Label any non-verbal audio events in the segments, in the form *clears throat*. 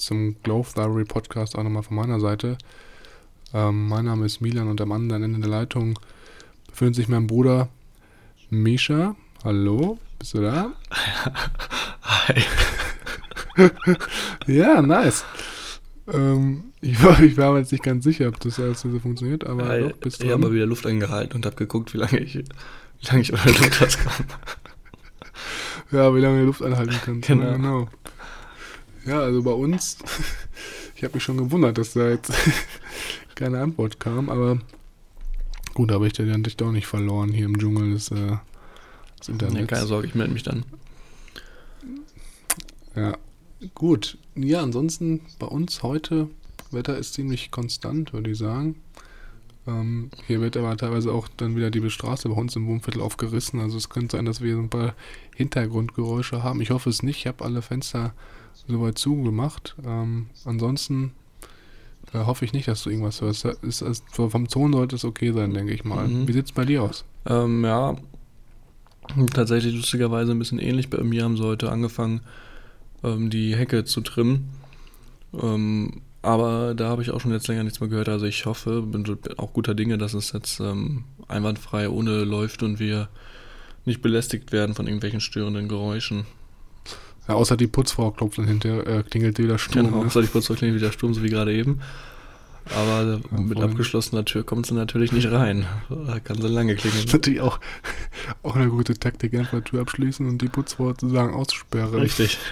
zum Growth Library Podcast auch nochmal von meiner Seite. Ähm, mein Name ist Milan und am anderen Ende der Leitung befindet sich mein Bruder Misha. Hallo, bist du da? Hi. *laughs* ja, nice. Ähm, ich, war, ich war mir jetzt nicht ganz sicher, ob das alles so funktioniert, aber Hi. doch, bist ich du habe mal wieder Luft angehalten und habe geguckt, wie lange ich, wie lange ich unter Luft auskomme. Ja, wie lange du Luft anhalten kannst. Genau. Genau. Ja, also bei uns, *laughs* ich habe mich schon gewundert, dass da jetzt *laughs* keine Antwort kam, aber gut, aber ich dann dich doch nicht verloren hier im Dschungel des, äh, des Nee, Internets. keine Sorge, ich melde mich dann. Ja, gut. Ja, ansonsten bei uns heute, Wetter ist ziemlich konstant, würde ich sagen. Ähm, hier wird aber teilweise auch dann wieder die Straße bei uns im Wohnviertel aufgerissen. Also es könnte sein, dass wir so ein paar Hintergrundgeräusche haben. Ich hoffe es nicht. Ich habe alle Fenster soweit zugemacht. Ähm, ansonsten äh, hoffe ich nicht, dass du irgendwas hörst. Ist, ist, vom Ton sollte es okay sein, denke ich mal. Mhm. Wie sieht es bei dir aus? Ähm, ja, tatsächlich lustigerweise ein bisschen ähnlich. Bei mir haben sie heute angefangen, ähm, die Hecke zu trimmen. Ähm, aber da habe ich auch schon jetzt länger nichts mehr gehört. Also ich hoffe, bin auch guter Dinge, dass es jetzt ähm, einwandfrei ohne läuft und wir nicht belästigt werden von irgendwelchen störenden Geräuschen. Ja, außer die Putzfrau klopft dann hinterher, äh, klingelt wieder Sturm. Genau, ne? soll ich kurz klingt wieder Sturm, so wie gerade eben. Aber Ja, mit abgeschlossener Tür kommt sie natürlich nicht rein. Da kann sie lange Das ist klingeln. natürlich auch, *laughs* auch eine gute Taktik, einfach die Tür abschließen und die Putzfrau sozusagen aussperren. Richtig. *laughs*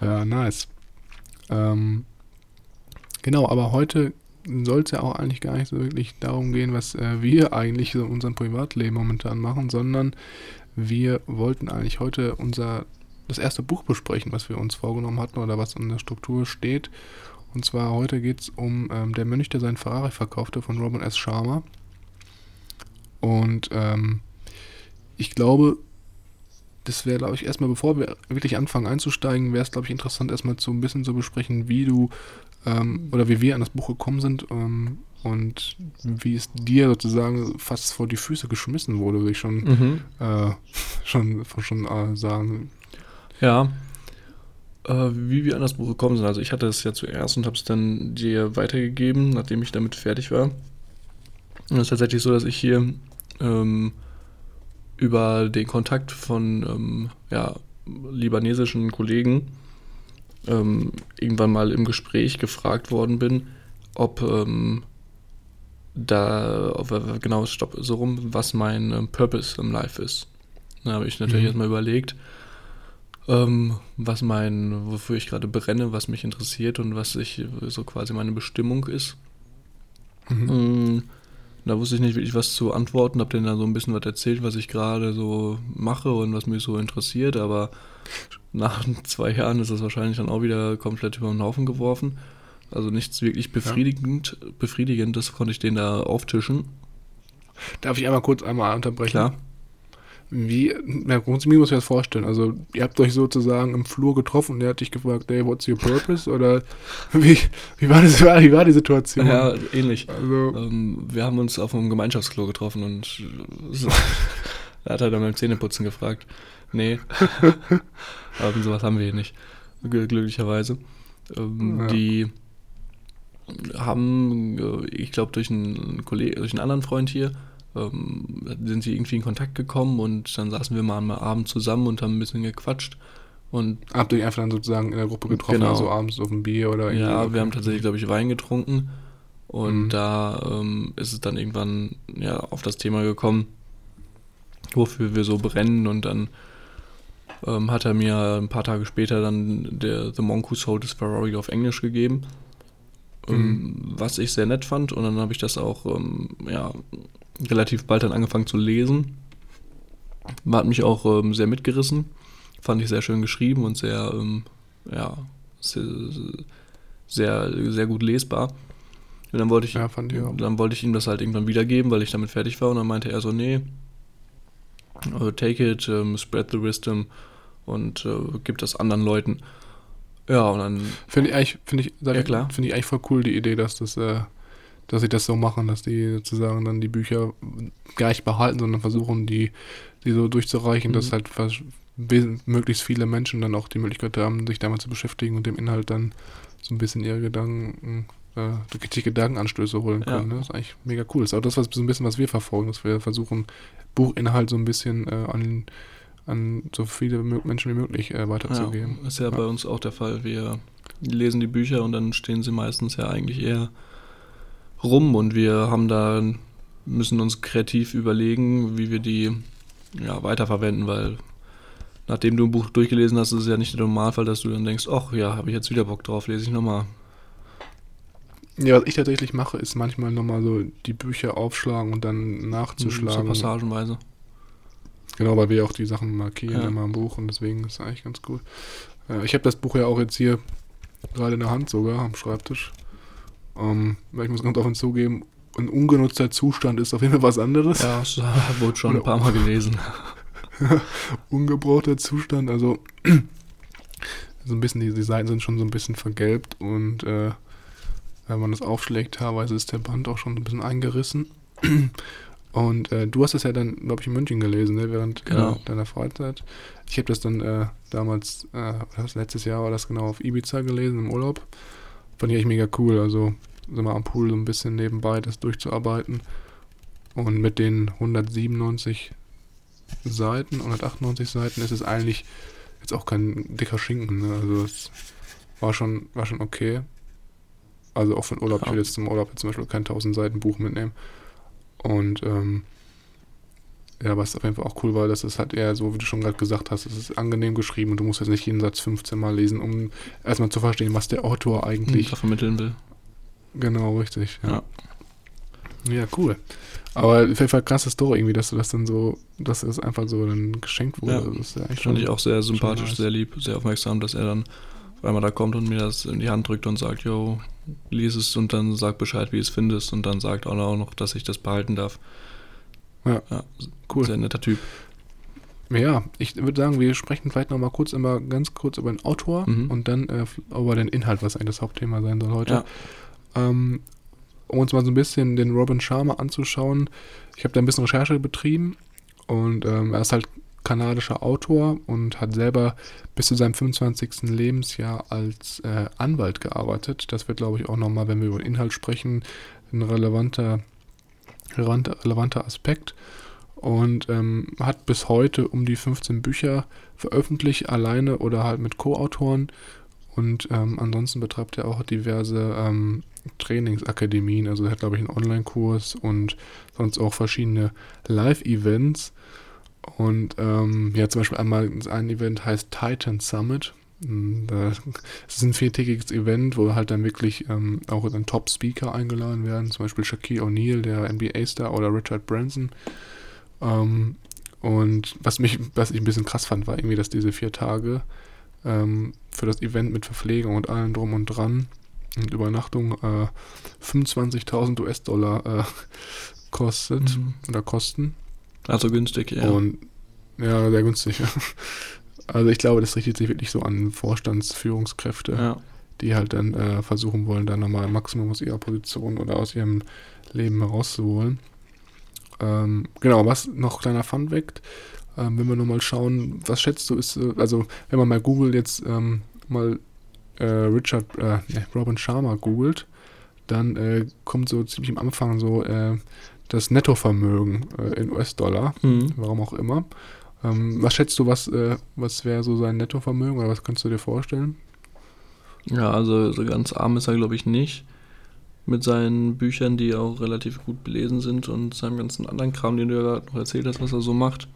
Ja, nice. Ähm, genau, aber heute soll es ja auch eigentlich gar nicht so wirklich darum gehen, was äh, wir eigentlich so in unserem Privatleben momentan machen, sondern wir wollten eigentlich heute unser das erste Buch besprechen, was wir uns vorgenommen hatten oder was in der Struktur steht. Und zwar heute geht es um ähm, Der Mönch, der seinen Ferrari verkaufte von Robin S. Sharma. Und ähm, ich glaube, das wäre, glaube ich, erstmal, bevor wir wirklich anfangen einzusteigen, wäre es, glaube ich, interessant, erstmal so ein bisschen zu besprechen, wie du ähm, oder wie wir an das Buch gekommen sind ähm, und wie es dir sozusagen fast vor die Füße geschmissen wurde, würde ich schon, Mhm. äh, *laughs* schon, schon äh, sagen. Ja. Äh, wie wir an das Buch gekommen sind. Also ich hatte es ja zuerst und habe es dann dir weitergegeben, nachdem ich damit fertig war. Und es ist tatsächlich so, dass ich hier ähm, über den Kontakt von ähm, ja, libanesischen Kollegen ähm, irgendwann mal im Gespräch gefragt worden bin, ob ähm, da, genau, stopp, so rum, was mein ähm, Purpose im Life ist. Da habe ich natürlich Mhm. erstmal überlegt, ähm, was mein, wofür ich gerade brenne, was mich interessiert und was ich so quasi meine Bestimmung ist. Mhm. Mm, Da wusste ich nicht wirklich was zu antworten, habe denen da so ein bisschen was erzählt, was ich gerade so mache und was mich so interessiert, aber *laughs* nach zwei Jahren ist das wahrscheinlich dann auch wieder komplett über den Haufen geworfen. Also nichts wirklich befriedigend, befriedigendes konnte ich denen da auftischen. Darf ich einmal kurz einmal unterbrechen? Klar. Wie, na, grundsätzlich muss ich das vorstellen. Also, ihr habt euch sozusagen im Flur getroffen und der hat dich gefragt, hey, what's your purpose? Oder *laughs* wie, wie, war, das, wie war die Situation? Ja, ähnlich. Also, Ähm, wir haben uns auf einem Gemeinschaftsklo getroffen und so, da *laughs* hat er dann beim Zähneputzen gefragt. Nee, *laughs* ähm, sowas haben wir hier nicht, gl- glücklicherweise. Ähm, Ja. Die haben, äh, ich glaube, durch einen Kollegen, durch einen anderen Freund hier, ähm, sind sie irgendwie in Kontakt gekommen und dann saßen wir mal am Abend zusammen und haben ein bisschen gequatscht. Und habt ihr euch einfach dann sozusagen in der Gruppe getroffen, Genau. also abends auf ein Bier oder irgendwie? Ja, wir haben tatsächlich, glaube ich, Wein getrunken. Und Mhm. da ähm, ist es dann irgendwann ja, auf das Thema gekommen, wofür wir so brennen. Und dann ähm, hat er mir ein paar Tage später dann der The Monk Who Sold His Ferrari auf Englisch gegeben. Ähm, was ich sehr nett fand. Und dann habe ich das auch ähm, ja, relativ bald dann angefangen zu lesen. Hat mich auch ähm, sehr mitgerissen. Fand ich sehr schön geschrieben und sehr, ja, sehr, sehr, sehr gut lesbar. Und dann wollte ich, Ja, ich dann wollte ich ihm das halt irgendwann wiedergeben, weil ich damit fertig war. Und dann meinte er so, nee, äh, take it, ähm, spread the wisdom und äh, gib das anderen Leuten. Ja, und dann, Finde ich eigentlich, finde ich, Ja, klar. finde ich eigentlich voll cool, die Idee, dass das, äh, dass sie das so machen, dass die sozusagen dann die Bücher gar nicht behalten, sondern versuchen, die, die so durchzureichen, Mhm. dass halt möglichst viele Menschen dann auch die Möglichkeit haben, sich damit zu beschäftigen und dem Inhalt dann so ein bisschen ihre Gedanken, äh, die Gedankenanstöße holen Ja. können. Ne? Das ist eigentlich mega cool. Das ist auch das, was so ein bisschen, was wir verfolgen, dass wir versuchen, Buchinhalt so ein bisschen äh, an, an so viele Menschen wie möglich äh, ja, weiterzugeben. ist ja, Ja. bei uns auch der Fall. Wir lesen die Bücher und dann stehen sie meistens ja eigentlich eher rum und wir haben da, müssen uns kreativ überlegen, wie wir die ja, weiterverwenden, weil nachdem du ein Buch durchgelesen hast, ist es ja nicht der Normalfall, dass du dann denkst, ach ja, habe ich jetzt wieder Bock drauf, lese ich nochmal. Ja, was ich tatsächlich mache, ist manchmal nochmal so die Bücher aufschlagen und dann So nachzuschlagen. passagenweise. Genau, weil wir auch die Sachen markieren Ja. immer im Buch und deswegen ist es eigentlich ganz cool. Äh, ich habe das Buch ja auch jetzt hier gerade in der Hand sogar am Schreibtisch. Ähm, weil ich muss ganz offen zugeben, ein ungenutzter Zustand ist auf jeden Fall was anderes. Ja, das wurde schon ein paar Mal gelesen. *laughs* Ungebrauchter Zustand, also *clears throat* so ein bisschen, die, die Seiten sind schon so ein bisschen vergelbt und äh, wenn man das aufschlägt, teilweise ist der Band auch schon ein bisschen eingerissen. *clears throat* Und äh, du hast es ja dann, glaube ich, in München gelesen, ne, während Genau. äh, deiner Freizeit. Ich habe das dann äh, damals, äh, letztes Jahr war das genau auf Ibiza gelesen im Urlaub. Fand ich echt mega cool. Also so mal am Pool so ein bisschen nebenbei das durchzuarbeiten. Und mit den 197 Seiten, 198 Seiten ist es eigentlich jetzt auch kein dicker Schinken. Ne? Also es war schon, war schon okay. Also auch für den Urlaub, ich Ja. will jetzt zum Urlaub jetzt zum Beispiel kein 1000 Seiten Buch mitnehmen. Und ähm, ja, was auf jeden Fall auch cool war, dass es halt eher so, wie du schon gerade gesagt hast, es ist angenehm geschrieben und du musst jetzt nicht jeden Satz 15 Mal lesen, um erstmal zu verstehen, was der Autor eigentlich da vermitteln will. Genau, richtig. Ja. Ja. ja, cool. Aber auf jeden Fall krasse Story irgendwie, dass du das dann so, dass es einfach so dann geschenkt wurde. Ja, das ist ja Fand ich auch sehr sympathisch, nice. sehr lieb, sehr aufmerksam, dass er dann auf einmal da kommt und mir das in die Hand drückt und sagt, yo, lies es und dann sag Bescheid, wie du es findest und dann sagt auch noch, dass ich das behalten darf. Ja, cool. Sehr netter Typ. Ja, ich würde sagen, wir sprechen vielleicht noch mal kurz immer ganz kurz über den Autor Mhm. und dann äh, über den Inhalt, was eigentlich das Hauptthema sein soll heute. Ja. Ähm, um uns mal so ein bisschen den Robin Sharma anzuschauen. Ich habe da ein bisschen Recherche betrieben und ähm, er ist halt kanadischer Autor und hat selber bis zu seinem 25. Lebensjahr als äh, Anwalt gearbeitet. Das wird, glaube ich, auch nochmal, wenn wir über den Inhalt sprechen, ein relevanter, relevanter, relevanter Aspekt. Und ähm, hat bis heute um die 15 Bücher veröffentlicht, alleine oder halt mit Co-Autoren. Und ähm, ansonsten betreibt er auch diverse ähm, Trainingsakademien. Also er hat, glaube ich, einen Online-Kurs und sonst auch verschiedene Live-Events. Und ähm, ja, zum Beispiel einmal ein Event heißt Titan Summit. Mm, da- Es ist ein viertägiges Event, wo halt dann wirklich ähm, auch dann Top-Speaker eingeladen werden. Zum Beispiel Shaquille O'Neal, der NBA-Star, oder Richard Branson. Ähm, und was mich, was ich ein bisschen krass fand, war irgendwie, dass diese vier Tage ähm, für das Event mit Verpflegung und allem drum und dran und Übernachtung äh, 25.000 US-Dollar äh, *laughs* kostet Mhm. oder kosten. Also günstig, ja. Und ja, sehr günstig. *laughs* Also ich glaube, das richtet sich wirklich so an Vorstandsführungskräfte, ja. die halt dann äh, versuchen wollen, da nochmal ein Maximum aus ihrer Position oder aus ihrem Leben herauszuholen. Ähm, genau, was noch kleiner Fun weckt, ähm, wenn wir nochmal schauen, was schätzt du, ist, äh, also wenn man mal Google jetzt ähm, mal äh, Richard, äh, Robin Sharma googelt, dann äh, kommt so ziemlich am Anfang so äh, das Nettovermögen äh, in US-Dollar, Mhm. warum auch immer. Ähm, was schätzt du, was, äh, was wäre so sein Nettovermögen oder was kannst du dir vorstellen? Ja, also so ganz arm ist er, glaube ich, nicht. Mit seinen Büchern, die auch relativ gut belesen sind und seinem ganzen anderen Kram, den du ja gerade noch erzählt hast, was er so macht.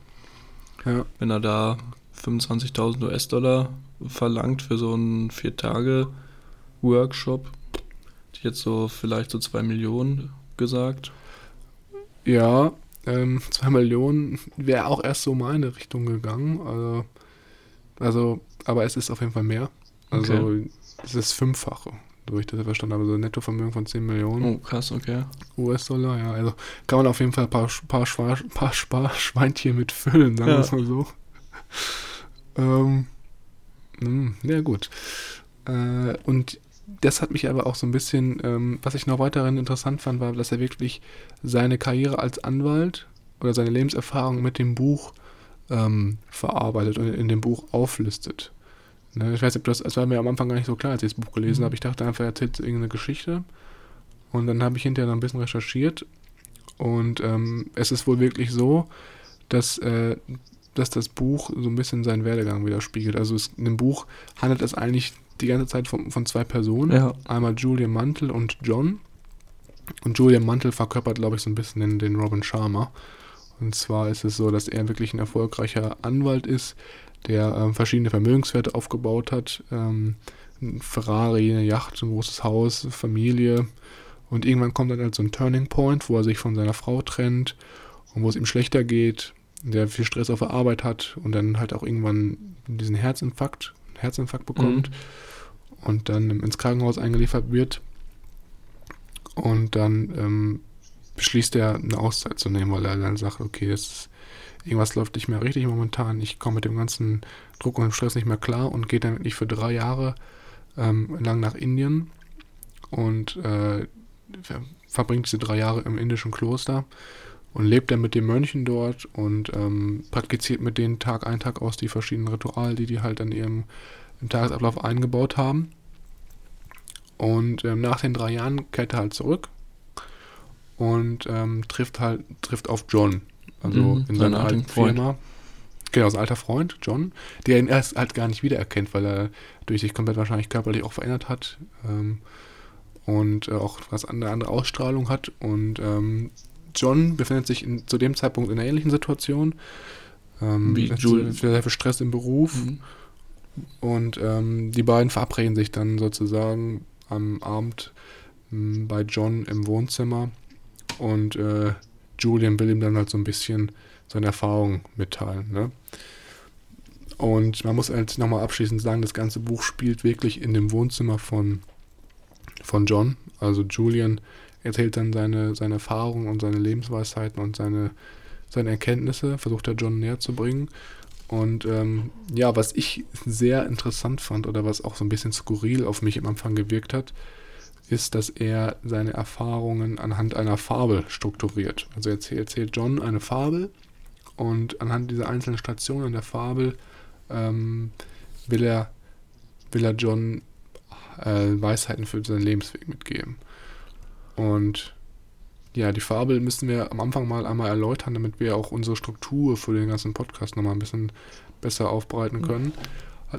Ja. Wenn er da 25.000 US-Dollar verlangt für so einen Vier-Tage-Workshop, hätte ich jetzt so vielleicht so 2 Millionen gesagt. Ja, ähm, 2 Millionen wäre auch erst so meine Richtung gegangen. Also, also, aber es ist auf jeden Fall mehr. Also es ist Fünffache. so ich das verstanden habe, so ein Nettovermögen von 10 Millionen Oh, krass, okay. US-Dollar, ja. Also kann man auf jeden Fall ein paar, paar, Schwa paar Sparschweinchen mit füllen, sagen wir Ja. es mal so. ähm, mh, ja, gut. Äh, und das hat mich aber auch so ein bisschen, ähm, was ich noch weiterhin interessant fand, war, dass er wirklich seine Karriere als Anwalt oder seine Lebenserfahrung mit dem Buch ähm, verarbeitet und in dem Buch auflistet. Ne, ich weiß nicht, ob das, das war mir am Anfang gar nicht so klar, als ich das Buch gelesen Mhm. habe. Ich dachte einfach, er erzählt irgendeine Geschichte. Und dann habe ich hinterher noch ein bisschen recherchiert. Und ähm, es ist wohl wirklich so, dass, äh, dass das Buch so ein bisschen seinen Werdegang widerspiegelt. Also es, in dem Buch handelt es eigentlich die ganze Zeit von, von zwei Personen. Ja. Einmal Julian Mantle und John. Und Julian Mantle verkörpert, glaube ich, so ein bisschen den, den Robin Sharma. Und zwar ist es so, dass er wirklich ein erfolgreicher Anwalt ist, der ähm, verschiedene Vermögenswerte aufgebaut hat. Ähm, ein Ferrari, eine Yacht, ein großes Haus, Familie. Und irgendwann kommt dann halt so ein Turning Point, wo er sich von seiner Frau trennt und wo es ihm schlechter geht, der viel Stress auf der Arbeit hat und dann halt auch irgendwann diesen Herzinfarkt, Herzinfarkt bekommt und dann ins Krankenhaus eingeliefert wird. Und dann ähm, beschließt er, eine Auszeit zu nehmen, weil er dann sagt, okay, ist, irgendwas läuft nicht mehr richtig momentan, ich komme mit dem ganzen Druck und dem Stress nicht mehr klar und geht dann wirklich für drei Jahre ähm, lang nach Indien und äh, ver- verbringt diese drei Jahre im indischen Kloster und lebt dann mit den Mönchen dort und ähm, praktiziert mit denen Tag ein, Tag aus die verschiedenen Rituale, die die halt in ihrem im Tagesablauf eingebaut haben. Und ähm, nach den drei Jahren kehrt er halt zurück und ähm, trifft halt trifft auf John, also Mhm, in seiner alten alten Freund. Firma. Genau, sein alter Freund, John, der ihn erst halt gar nicht wiedererkennt, weil er durch sich komplett wahrscheinlich körperlich auch verändert hat ähm, und äh, auch was eine andere Ausstrahlung hat. Und ähm, John befindet sich in, zu dem Zeitpunkt in einer ähnlichen Situation. Ähm, Wie hat Jul- sehr sehr viel Stress im Beruf. Mhm. Und ähm, die beiden verabreden sich dann sozusagen am Abend m, bei John im Wohnzimmer. Und äh, Julian will ihm dann halt so ein bisschen seine Erfahrungen mitteilen. Ne? Und man muss halt nochmal abschließend sagen, das ganze Buch spielt wirklich in dem Wohnzimmer von, von John. Also Julian erzählt dann seine, seine Erfahrungen und seine Lebensweisheiten und seine, seine Erkenntnisse, versucht er John näher zu bringen. Und ähm, ja, was ich sehr interessant fand oder was auch so ein bisschen skurril auf mich am Anfang gewirkt hat, ist, dass er seine Erfahrungen anhand einer Fabel strukturiert. Also er erzählt, John eine Fabel und anhand dieser einzelnen Stationen der Fabel ähm, will, er, will er John äh, Weisheiten für seinen Lebensweg mitgeben. Und ja, die Fabel müssen wir am Anfang mal einmal erläutern, damit wir auch unsere Struktur für den ganzen Podcast nochmal ein bisschen besser aufbereiten können.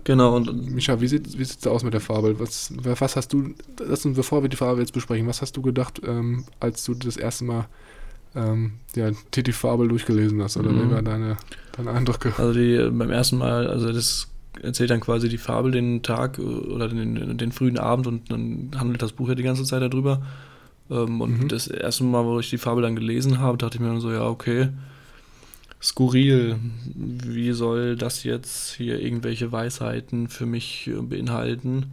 Genau, und Micha, wie sieht es aus mit der Fabel? Was, was hast du, lass uns, bevor wir die Fabel jetzt besprechen, was hast du gedacht, ähm, als du das erste Mal ähm, ja, die Fabel durchgelesen hast? Oder Mhm. wie waren deine, deine Eindrücke? Also die beim ersten Mal, also das erzählt dann quasi die Fabel den Tag äh, oder den, den frühen Abend und dann handelt das Buch ja die ganze Zeit darüber. Ähm, und Mhm. das erste Mal, wo ich die Fabel dann gelesen habe, dachte ich mir dann so, ja, okay, skurril. Wie soll das jetzt hier irgendwelche Weisheiten für mich äh, beinhalten?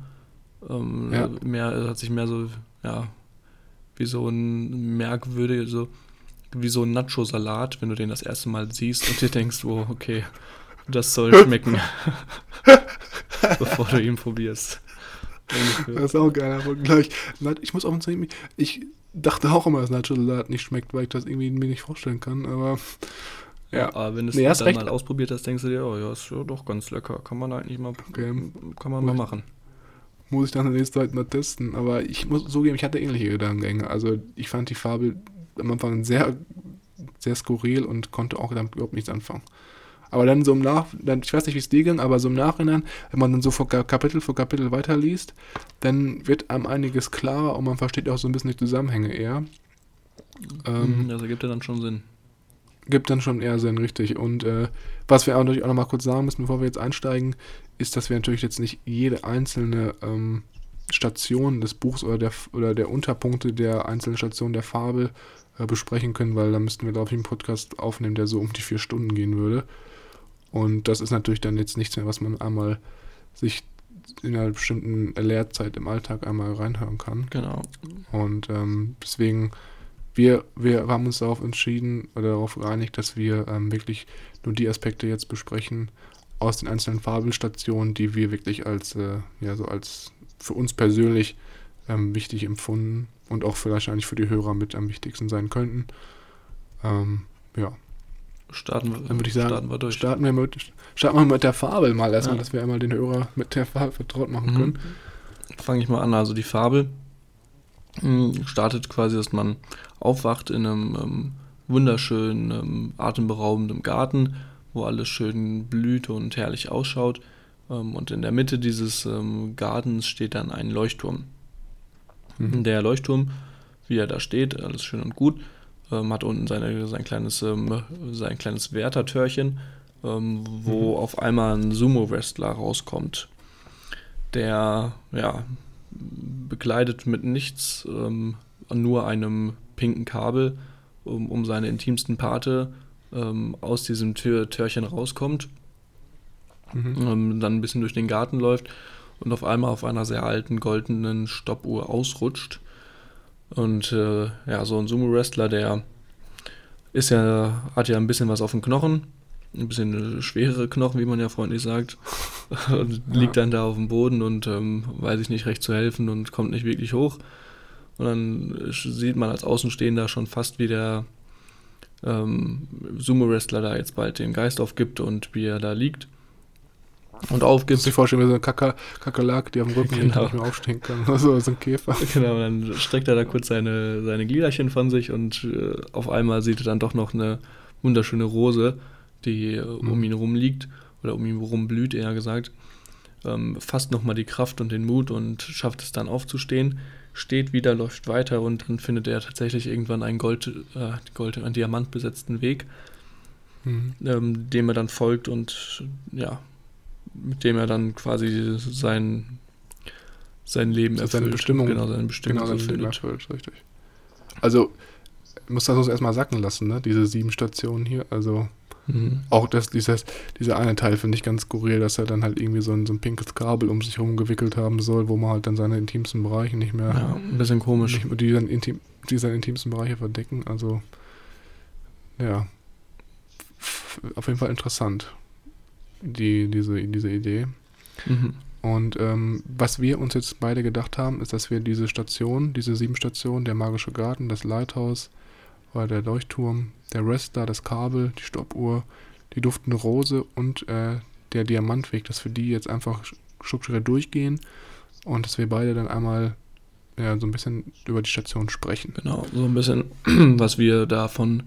Ähm, Ja. Mehr, es hat sich mehr so, ja, wie so ein merkwürdig, so wie so ein Nacho-Salat, wenn du den das erste Mal siehst und dir denkst, oh, okay, das soll *laughs* schmecken, *laughs* bevor du ihn probierst. Das ist auch geil, aber gleich. Ich muss auch sagen, ich dachte auch immer, dass Nacho-Salat nicht schmeckt, weil ich das irgendwie mir nicht vorstellen kann, aber ja. Aber wenn du es Nee, dann recht. mal ausprobiert hast, denkst du dir, oh ja, ist ja doch ganz lecker. Kann man eigentlich mal, Okay. kann man mal machen. muss ich dann nächste Zeit mal testen. Aber ich muss zugeben, ich hatte ähnliche Gedankengänge. Also ich fand die Fabel am Anfang sehr, sehr skurril und konnte auch damit überhaupt nichts anfangen. Aber dann so im Nach, dann, ich weiß nicht, wie es dir ging, aber so im Nachhinein, wenn man dann so vor Ka- Kapitel für Kapitel weiterliest, dann wird einem einiges klarer und man versteht auch so ein bisschen die Zusammenhänge eher. Ähm, Mhm, das ergibt ja dann schon Sinn. gibt dann schon eher Sinn, richtig. Und äh, was wir auch natürlich auch noch mal kurz sagen müssen, bevor wir jetzt einsteigen, ist, dass wir natürlich jetzt nicht jede einzelne ähm, Station des Buchs oder der, oder der Unterpunkte der einzelnen Stationen der Fabel äh, besprechen können, weil da müssten wir, glaube ich, einen Podcast aufnehmen, der so um die vier Stunden gehen würde. Und das ist natürlich dann jetzt nichts mehr, was man einmal sich in einer bestimmten Lehrzeit im Alltag einmal reinhören kann. Genau. Und ähm, deswegen, wir, wir haben uns darauf entschieden oder darauf geeinigt, dass wir ähm, wirklich nur die Aspekte jetzt besprechen aus den einzelnen Fabelstationen, die wir wirklich als, äh, ja, so als für uns persönlich ähm, wichtig empfunden und auch vielleicht eigentlich für die Hörer mit am wichtigsten sein könnten. Ähm, ja. Starten wir, Dann würde ich sagen, starten wir durch. Starten wir mit, starten wir mit der Fabel mal erstmal, Ja. dass wir einmal den Hörer mit der Fabel vertraut machen Mhm. können. Fange ich mal an. Also die Fabel mh, startet quasi, dass man aufwacht in einem ähm, wunderschönen, ähm, atemberaubenden Garten, wo alles schön blüht und herrlich ausschaut. Ähm, und in der Mitte dieses ähm, Gartens steht dann ein Leuchtturm. Mhm. Der Leuchtturm, wie er da steht, alles schön und gut, ähm, hat unten seine, sein kleines, ähm, sein kleines Wärtertörchen, ähm, wo auf einmal ein Sumo-Wrestler rauskommt, der ja bekleidet mit nichts, ähm, nur einem pinken Kabel, um, um seine intimsten Parte ähm, aus diesem Tür Törchen rauskommt Mhm. ähm, dann ein bisschen durch den Garten läuft und auf einmal auf einer sehr alten goldenen Stoppuhr ausrutscht. Und äh, ja, so ein Sumo-Wrestler, der ist ja, hat ja ein bisschen was auf dem Knochen, ein bisschen schwerere Knochen, wie man ja freundlich sagt, *laughs* und Ja. liegt dann da auf dem Boden und ähm, weiß sich nicht recht zu helfen und kommt nicht wirklich hoch. Und dann sieht man als Außenstehender schon fast, wie der ähm, Sumo-Wrestler da jetzt bald den Geist aufgibt und wie er da liegt und Gibst aufgibt. dir vorstellen, wie so eine Kaka Kakerlake, die am Rücken Genau. und nicht mehr aufstehen kann. *laughs* Also so ein Käfer. Genau, dann streckt er da kurz seine, seine Gliederchen von sich und äh, auf einmal sieht er dann doch noch eine wunderschöne Rose, die äh, um Mhm. ihn rum liegt oder um ihn rum blüht, eher gesagt. Ähm, fasst nochmal die Kraft und den Mut und schafft es dann aufzustehen, steht wieder, läuft weiter und dann findet er tatsächlich irgendwann einen Gold, äh, Gold, einen diamantbesetzten Weg, Mhm. ähm, dem er dann folgt und ja, mit dem er dann quasi sein, sein Leben erfüllt. seine Bestimmung- Genau, seine Bestimmung Genau, das Leben erfüllt. richtig. Also, muss das uns erstmal sacken lassen, ne? Diese sieben Stationen hier. Also, Mhm. auch das, dieses, dieser eine Teil finde ich ganz skurril, dass er dann halt irgendwie so ein, so ein pinkes Kabel um sich herum gewickelt haben soll, wo man halt dann seine intimsten Bereiche nicht mehr, Ja, ein bisschen komisch. nicht die, dann intim, die seine intimsten Bereiche verdecken. Also, ja. Auf jeden Fall interessant, die, diese, diese Idee. Mhm. Und ähm, was wir uns jetzt beide gedacht haben, ist, dass wir diese Station, diese sieben Stationen, der magische Garten, das Lighthouse, oder der Leuchtturm, der Wrestler, das Kabel, die Stoppuhr, die duftende Rose und äh, der Diamantweg, dass wir die jetzt einfach strukturiert durchgehen und dass wir beide dann einmal ja, so ein bisschen über die Station sprechen. Genau, so ein bisschen, *clears throat* was wir davon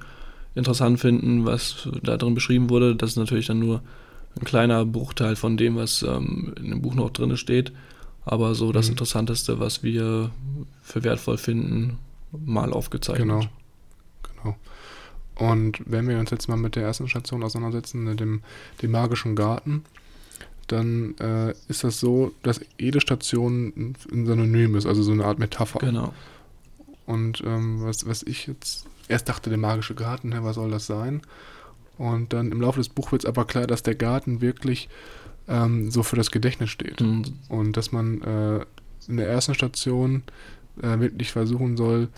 interessant finden, was da drin beschrieben wurde. Das ist natürlich dann nur ein kleiner Bruchteil von dem, was ähm, in dem Buch noch drin steht. Aber so das Mhm. Interessanteste, was wir für wertvoll finden, mal aufgezeichnet. Genau. Genau. Und wenn wir uns jetzt mal mit der ersten Station auseinandersetzen, dem, dem magischen Garten, dann äh, ist das so, dass jede Station ein Synonym ist, also so eine Art Metapher. Genau. Und ähm, was, was ich jetzt erst dachte, der magische Garten, was soll das sein? Und dann im Laufe des Buches wird es aber klar, dass der Garten wirklich ähm, so für das Gedächtnis steht. Mhm. Und dass man äh, in der ersten Station äh, wirklich versuchen soll,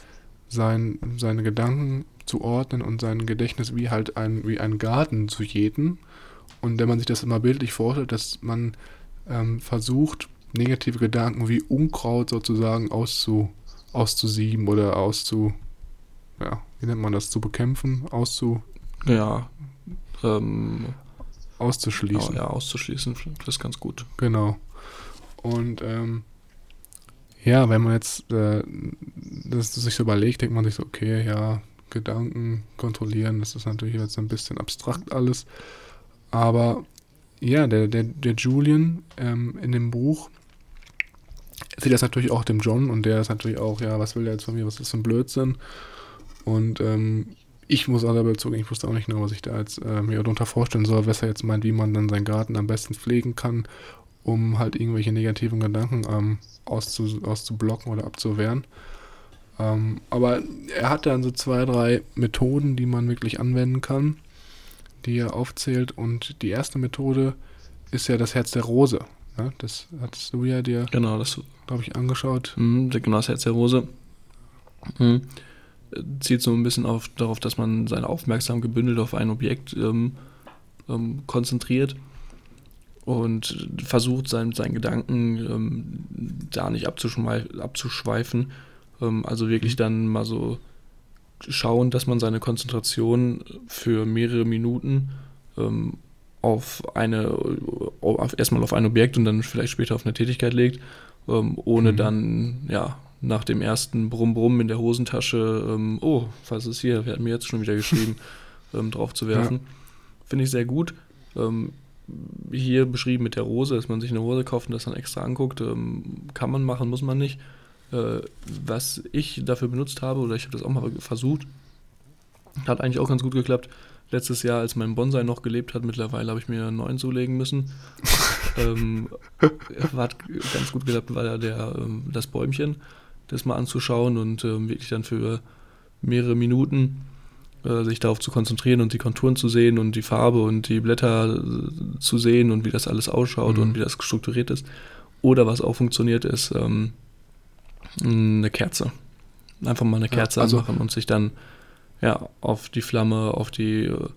sein, seine Gedanken zu ordnen und sein Gedächtnis wie halt ein, wie ein Garten zu jäten. Und wenn man sich das immer bildlich vorstellt, dass man ähm, versucht, negative Gedanken wie Unkraut sozusagen auszu, auszusieben oder auszu, ja, wie nennt man das, zu bekämpfen, auszu, Ja. Ähm, auszuschließen. ja, auszuschließen, das ist ganz gut. Genau. Und ähm, ja, wenn man jetzt äh, das sich so überlegt, denkt man sich so, okay, ja, Gedanken kontrollieren, das ist natürlich jetzt ein bisschen abstrakt alles. Aber ja, der, der, der Julian ähm, in dem Buch sieht das natürlich auch dem John und der ist natürlich auch, ja, was will der jetzt von mir, was ist für ein Blödsinn? Und ähm, ich muss auch dabei zugeben, ich wusste auch nicht genau, was ich da jetzt äh, mir darunter vorstellen soll, was er jetzt meint, wie man dann seinen Garten am besten pflegen kann, um halt irgendwelche negativen Gedanken ähm, auszu, auszublocken oder abzuwehren. Ähm, aber er hat dann so zwei, drei Methoden, die man wirklich anwenden kann, die er aufzählt. Und die erste Methode ist ja das Herz der Rose. Ja, das hattest du ja dir, Genau, das glaube ich, angeschaut. Mhm, genau, das Herz der Rose mhm. Zielt so ein bisschen auf, darauf, dass man seine Aufmerksamkeit gebündelt auf ein Objekt ähm, ähm, konzentriert und versucht, sein, seinen Gedanken ähm, da nicht abzuschweifen. Ähm, also wirklich dann mal so schauen, dass man seine Konzentration für mehrere Minuten ähm, auf eine, auf, erstmal auf ein Objekt und dann vielleicht später auf eine Tätigkeit legt, ähm, ohne Mhm. dann, ja, nach dem ersten Brumm-Brumm in der Hosentasche, ähm, oh, was ist hier? Wer hat mir jetzt schon wieder geschrieben, *laughs* ähm, drauf zu werfen. Finde ich sehr gut. Ähm, hier beschrieben mit der Rose, dass man sich eine Rose kauft und das dann extra anguckt, ähm, kann man machen, muss man nicht. Äh, was ich dafür benutzt habe, oder ich habe das auch mal versucht, hat eigentlich auch ganz gut geklappt. Letztes Jahr, als mein Bonsai noch gelebt hat, mittlerweile habe ich mir einen neuen zulegen müssen. *laughs* ähm, hat ganz gut geklappt, war ja der, ähm, das Bäumchen, das mal anzuschauen und ähm, wirklich dann für mehrere Minuten äh, sich darauf zu konzentrieren und die Konturen zu sehen und die Farbe und die Blätter äh, zu sehen und wie das alles ausschaut Mhm. und wie das strukturiert ist. Oder was auch funktioniert, ist ähm, eine Kerze. Einfach mal eine Ja, Kerze also- anmachen und sich dann ja, auf die Flamme, auf die äh,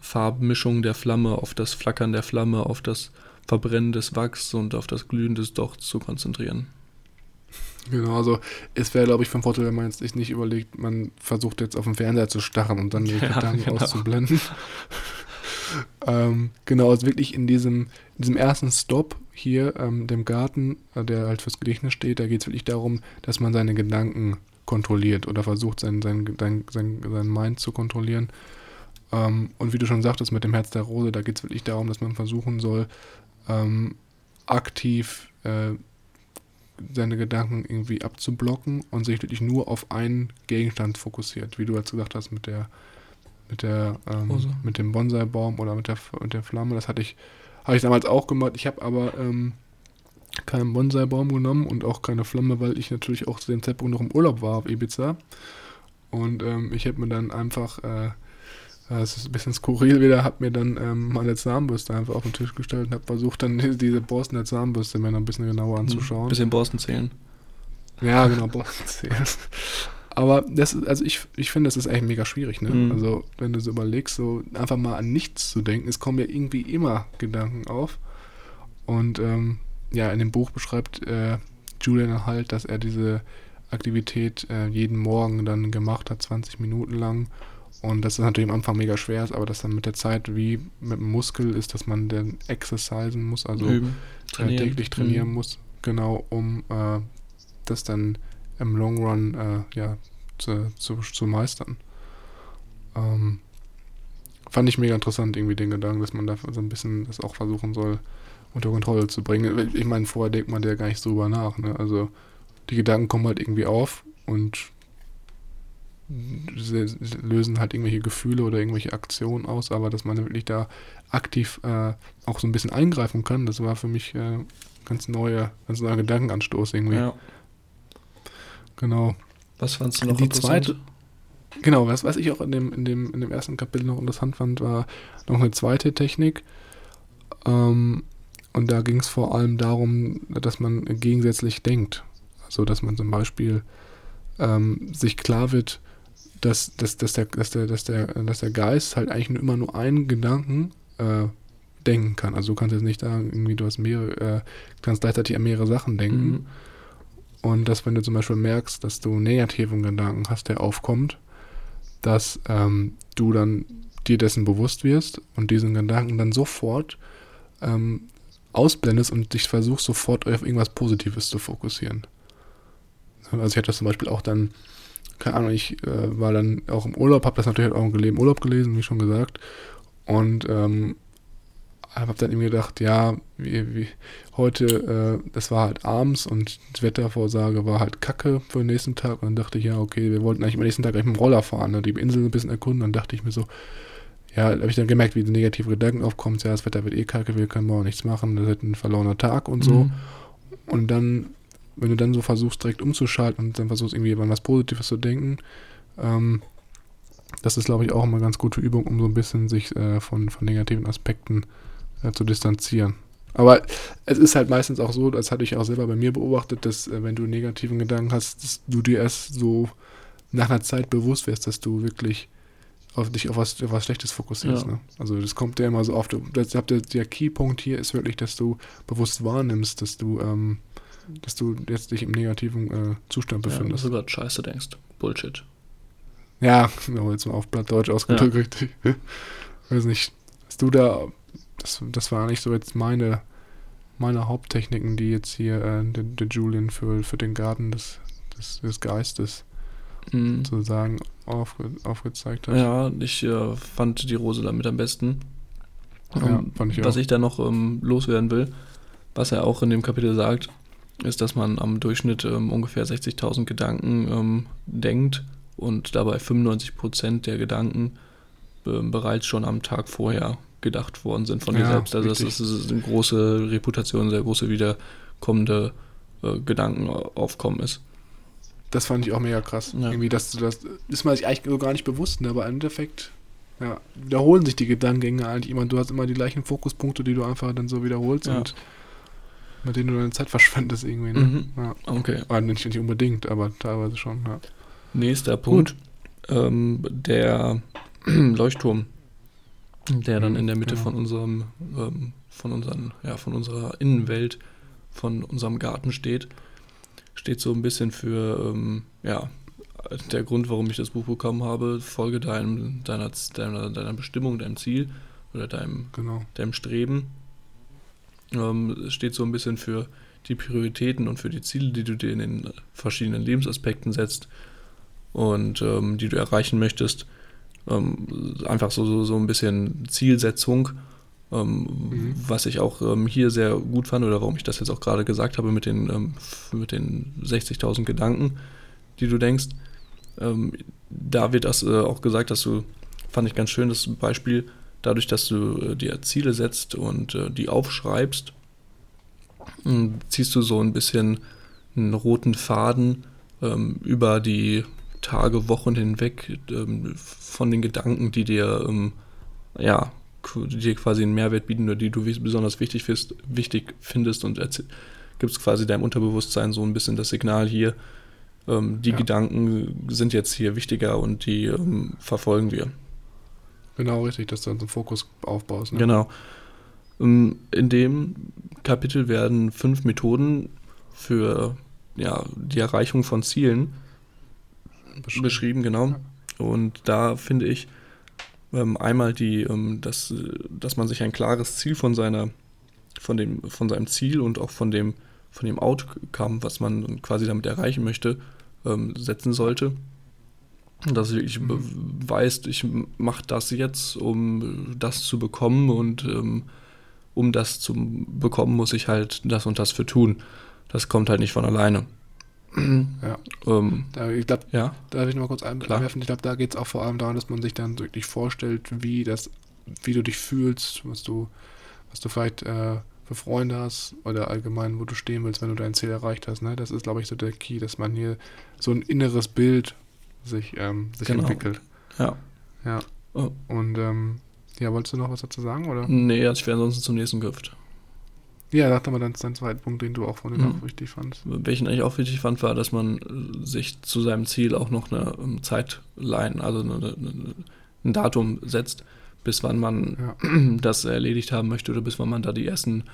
Farbmischung der Flamme, auf das Flackern der Flamme, auf das Verbrennen des Wachs und auf das Glühen des Dochts zu konzentrieren. Genau, also es wäre, glaube ich, vom Vorteil, wenn man jetzt sich nicht überlegt, man versucht jetzt auf den Fernseher zu starren und dann die *laughs* Ja, Gedanken genau. auszublenden. *laughs* ähm, genau, also wirklich in diesem, in diesem ersten Stop hier, ähm, dem Garten, äh, der halt fürs Gedächtnis steht, da geht es wirklich darum, dass man seine Gedanken kontrolliert oder versucht, sein, sein, sein, sein, sein Mind zu kontrollieren. Ähm, und wie du schon sagtest, mit dem Herz der Rose, da geht es wirklich darum, dass man versuchen soll, ähm, aktiv äh, seine Gedanken irgendwie abzublocken und sich wirklich nur auf einen Gegenstand fokussiert, wie du jetzt gesagt hast mit der mit der ähm, Rose. mit dem Bonsai-Baum oder mit der mit der Flamme. Das hatte ich habe ich damals auch gemacht. Ich habe aber ähm, keinen Bonsai-Baum genommen und auch keine Flamme, weil ich natürlich auch zu dem Zeitpunkt noch im Urlaub war auf Ibiza. Und ähm, ich habe mir dann einfach, äh, das ist ein bisschen skurril wieder, habe mir dann ähm, meine Zahnbürste einfach auf den Tisch gestellt und habe versucht, dann diese Borsten der Zahnbürste mir noch ein bisschen genauer anzuschauen. Ein bisschen Borsten zählen. Ja, genau, Borsten *laughs* zählen. Aber das ist, also ich, ich finde, das ist echt mega schwierig, ne? Mhm. Also, wenn du so überlegst, so einfach mal an nichts zu denken, es kommen ja irgendwie immer Gedanken auf. Und ähm, ja, in dem Buch beschreibt äh, Julian halt, dass er diese Aktivität äh, jeden Morgen dann gemacht hat, 20 Minuten lang. Und dass das natürlich am Anfang mega schwer ist, aber dass dann mit der Zeit wie mit dem Muskel ist, dass man dann exercisen muss, also Üben, äh, täglich trainieren Mhm. muss, genau, um äh, das dann im Long Run äh, ja, zu, zu, zu meistern. Ähm, fand ich mega interessant, irgendwie den Gedanken, dass man da so ein bisschen das auch versuchen soll, unter Kontrolle zu bringen. Ich meine, vorher denkt man ja gar nicht so drüber nach. Ne? Also die Gedanken kommen halt irgendwie auf und lösen halt irgendwelche Gefühle oder irgendwelche Aktionen aus, aber dass man wirklich da aktiv äh, auch so ein bisschen eingreifen kann, das war für mich äh, ganz neue, ganz neuer Gedankenanstoß irgendwie. Ja. Genau. Was fandst du noch Die interessant? zweite- Genau, was, was ich auch in dem, in, dem, in dem ersten Kapitel noch interessant fand, war noch eine zweite Technik. Ähm, und da ging es vor allem darum, dass man gegensätzlich denkt. Also, dass man zum Beispiel ähm, sich klar wird, dass, dass, dass, der, dass, der, dass, der, dass der Geist halt eigentlich nur immer nur einen Gedanken äh, denken kann. Also, du kannst jetzt nicht sagen, irgendwie, du hast mehrere, äh, kannst gleichzeitig an mehrere Sachen denken. Mhm. Und dass, wenn du zum Beispiel merkst, dass du negativen Gedanken hast, der aufkommt, dass ähm, du dann dir dessen bewusst wirst und diesen Gedanken dann sofort ähm, ausblendest und dich versuchst, sofort auf irgendwas Positives zu fokussieren. Also ich hatte das zum Beispiel auch dann, keine Ahnung, ich äh, war dann auch im Urlaub, habe das natürlich auch im Urlaub gelesen, wie schon gesagt. Und ähm, habe dann irgendwie gedacht, ja, wie, wie, heute, äh, das war halt abends und die Wettervorsage war halt kacke für den nächsten Tag. Und dann dachte ich, ja, okay, wir wollten eigentlich am nächsten Tag eigentlich mit dem Roller fahren, ne, die Insel ein bisschen erkunden. Dann dachte ich mir so, ja, da habe ich dann gemerkt, wie die negative Gedanken aufkommen. Ja, das Wetter wird eh kacke, wir können morgen nichts machen, das wird ein verlorener Tag und so. Mhm. Und dann, wenn du dann so versuchst, direkt umzuschalten und dann versuchst, irgendwie an was Positives zu denken, ähm, das ist, glaube ich, auch immer eine ganz gute Übung, um so ein bisschen sich äh, von, von negativen Aspekten äh, zu distanzieren. Aber es ist halt meistens auch so, das hatte ich auch selber bei mir beobachtet, dass äh, wenn du negativen Gedanken hast, dass du dir erst so nach einer Zeit bewusst wirst, dass du wirklich auf dich auf was, auf was Schlechtes fokussierst. Ja. Ne? Also das kommt ja immer so oft. Das, der, der Keypunkt hier ist wirklich, dass du bewusst wahrnimmst, dass du, ähm, dass du jetzt dich im negativen äh, Zustand Ja, dass befindest. du gerade Scheiße denkst. Bullshit. Ja, *laughs* jetzt mal auf Plattdeutsch ausgedrückt, richtig. *laughs* Weiß nicht, hast du da, das, das war eigentlich so jetzt meine, meine Haupttechniken, die jetzt hier äh, der, der Julian für, für den Garten des, des, des Geistes Mhm. sozusagen aufge, aufgezeigt hat. Ja, ich äh, fand die Rose damit am besten. Ja, fand ich was auch. ich da noch ähm, loswerden will, was er auch in dem Kapitel sagt, ist, dass man am Durchschnitt ähm, ungefähr 60.000 Gedanken ähm, denkt und dabei 95% der Gedanken ähm, bereits schon am Tag vorher gedacht worden sind von dir Ja, selbst. Also das richtig. ist, das ist eine große Reputation, sehr große wiederkommende äh, Gedankenaufkommen ist. Das fand ich auch mega krass. Ja. Irgendwie, dass du das ist man sich eigentlich so gar nicht bewusst, ne? aber im Endeffekt ja, wiederholen sich die Gedankengänge eigentlich immer. Du hast immer die gleichen Fokuspunkte, die du einfach dann so wiederholst Ja. und mit denen du deine Zeit verschwendest irgendwie. Ne? Mhm. Ja. Okay. Nicht, nicht unbedingt, aber teilweise schon, ja. Nächster Punkt. Ähm, der *clears throat* Leuchtturm, der dann in der Mitte Genau. von unserem, ähm, von unseren, ja, von unserer Innenwelt, von unserem Garten steht, steht so ein bisschen für, ähm, ja, der Grund, warum ich das Buch bekommen habe, folge deinem, deiner, deiner, deiner Bestimmung, deinem Ziel oder deinem, Genau. deinem Streben. Ähm, es steht so ein bisschen für die Prioritäten und für die Ziele, die du dir in den verschiedenen Lebensaspekten setzt und ähm, die du erreichen möchtest. Ähm, einfach so, so, so ein bisschen Zielsetzung, ähm, Mhm. was ich auch ähm, hier sehr gut fand oder warum ich das jetzt auch gerade gesagt habe mit den, ähm, mit den 60.000 Gedanken, die du denkst. Da wird das äh, auch gesagt, dass du, fand ich ganz schön, das Beispiel, dadurch, dass du äh, dir Ziele setzt und äh, die aufschreibst, mh, ziehst du so ein bisschen einen roten Faden ähm, über die Tage, Wochen hinweg ähm, von den Gedanken, die dir ähm, ja die dir quasi einen Mehrwert bieten oder die du besonders wichtig, findest, wichtig findest und gibst quasi deinem Unterbewusstsein so ein bisschen das Signal hier, ähm, die Ja. Gedanken sind jetzt hier wichtiger und die ähm, verfolgen wir. Genau, richtig, dass du dann so einen Fokus aufbaust. Ne? Genau. Ähm, In dem Kapitel werden fünf Methoden für ja, die Erreichung von Zielen Beschrieben. beschrieben, genau. Ja. Und da finde ich ähm, einmal die, ähm, dass, dass man sich ein klares Ziel von seiner, von dem, von seinem Ziel und auch von dem, von dem Outcome, was man quasi damit erreichen möchte, ähm, setzen sollte. Dass wirklich Mhm. weißt, ich mache das jetzt, um das zu bekommen und ähm, um das zu bekommen, muss ich halt das und das für tun. Das kommt halt nicht von alleine. *clears throat* Ja. Ähm, Da, ich glaube, ja, darf ich noch mal kurz einwerfen? Ich glaube, da geht es auch vor allem darum, dass man sich dann wirklich vorstellt, wie das, wie du dich fühlst, was du, was du vielleicht äh, für Freunde hast oder allgemein, wo du stehen willst, wenn du dein Ziel erreicht hast. Ne? Das ist, glaube ich, so der Key, dass man hier so ein inneres Bild sich, ähm, sich Genau. entwickelt. ja. Ja. Oh. Und ähm, ja, wolltest du noch was dazu sagen, oder? Nee, also ich wäre ansonsten zum nächsten gehüpft. Ja, doch mal deinen, deinen zweiten Punkt, den du auch denen Mhm. auch wichtig fandst. Welchen eigentlich auch wichtig fand, war, dass man äh, sich zu seinem Ziel auch noch eine ähm, Zeitline, also eine, eine, ein Datum setzt, bis wann man Ja. *clears throat* das erledigt haben möchte oder bis wann man da die ersten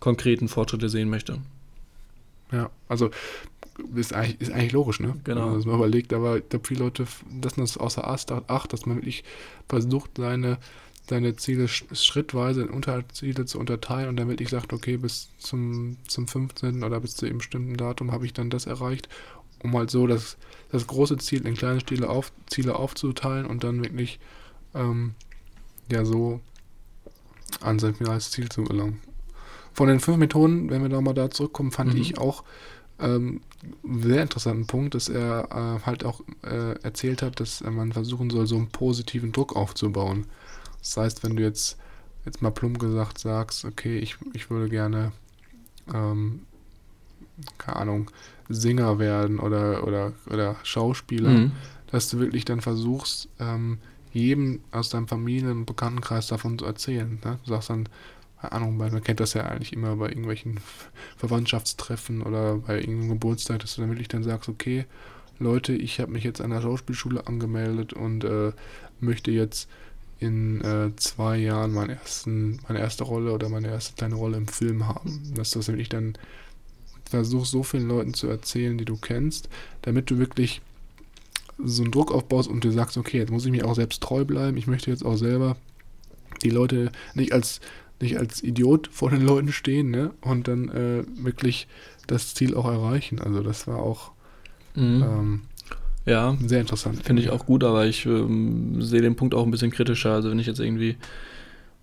konkreten Fortschritte sehen möchte. Ja, also ist eigentlich, ist eigentlich logisch, ne? Genau. Wenn man das mal überlegt, aber ich glaube, viele Leute lassen das außer Acht, dass man wirklich versucht, seine, seine Ziele sch- schrittweise in Unterziele zu unterteilen und dann wirklich sagt, okay, bis zum, zum 15. oder bis zu einem bestimmten Datum habe ich dann das erreicht, um halt so das, das große Ziel in kleine Ziele, auf, Ziele aufzuteilen und dann wirklich ähm, ja so an sein finales Ziel zu gelangen. Von den fünf Methoden, wenn wir da mal da zurückkommen, fand Mhm. ich auch ähm, sehr interessanten Punkt, dass er äh, halt auch äh, erzählt hat, dass man versuchen soll, so einen positiven Druck aufzubauen. Das heißt, wenn du jetzt, jetzt mal plump gesagt sagst, okay, ich, ich würde gerne, ähm, keine Ahnung, Singer werden oder, oder, oder Schauspieler, Mhm. dass du wirklich dann versuchst, ähm, jedem aus deinem Familien- und Bekanntenkreis davon zu erzählen. Ne? Du sagst dann, Ahnung, man kennt das ja eigentlich immer bei irgendwelchen Verwandtschaftstreffen oder bei irgendeinem Geburtstag, dass du dann wirklich dann sagst, okay, Leute, ich habe mich jetzt an der Schauspielschule angemeldet und äh, möchte jetzt in äh, zwei Jahren meinen ersten, meine erste Rolle oder meine erste kleine Rolle im Film haben. Dass du das wirklich dann versuchst, so vielen Leuten zu erzählen, die du kennst, damit du wirklich so einen Druck aufbaust und du sagst, okay, jetzt muss ich mir auch selbst treu bleiben, ich möchte jetzt auch selber die Leute nicht als nicht als Idiot vor den Leuten stehen, ne? Und dann äh, wirklich das Ziel auch erreichen. Also das war auch mhm. ähm, ja, sehr interessant. Finde ich auch gut, aber ich ähm, sehe den Punkt auch ein bisschen kritischer. Also wenn ich jetzt irgendwie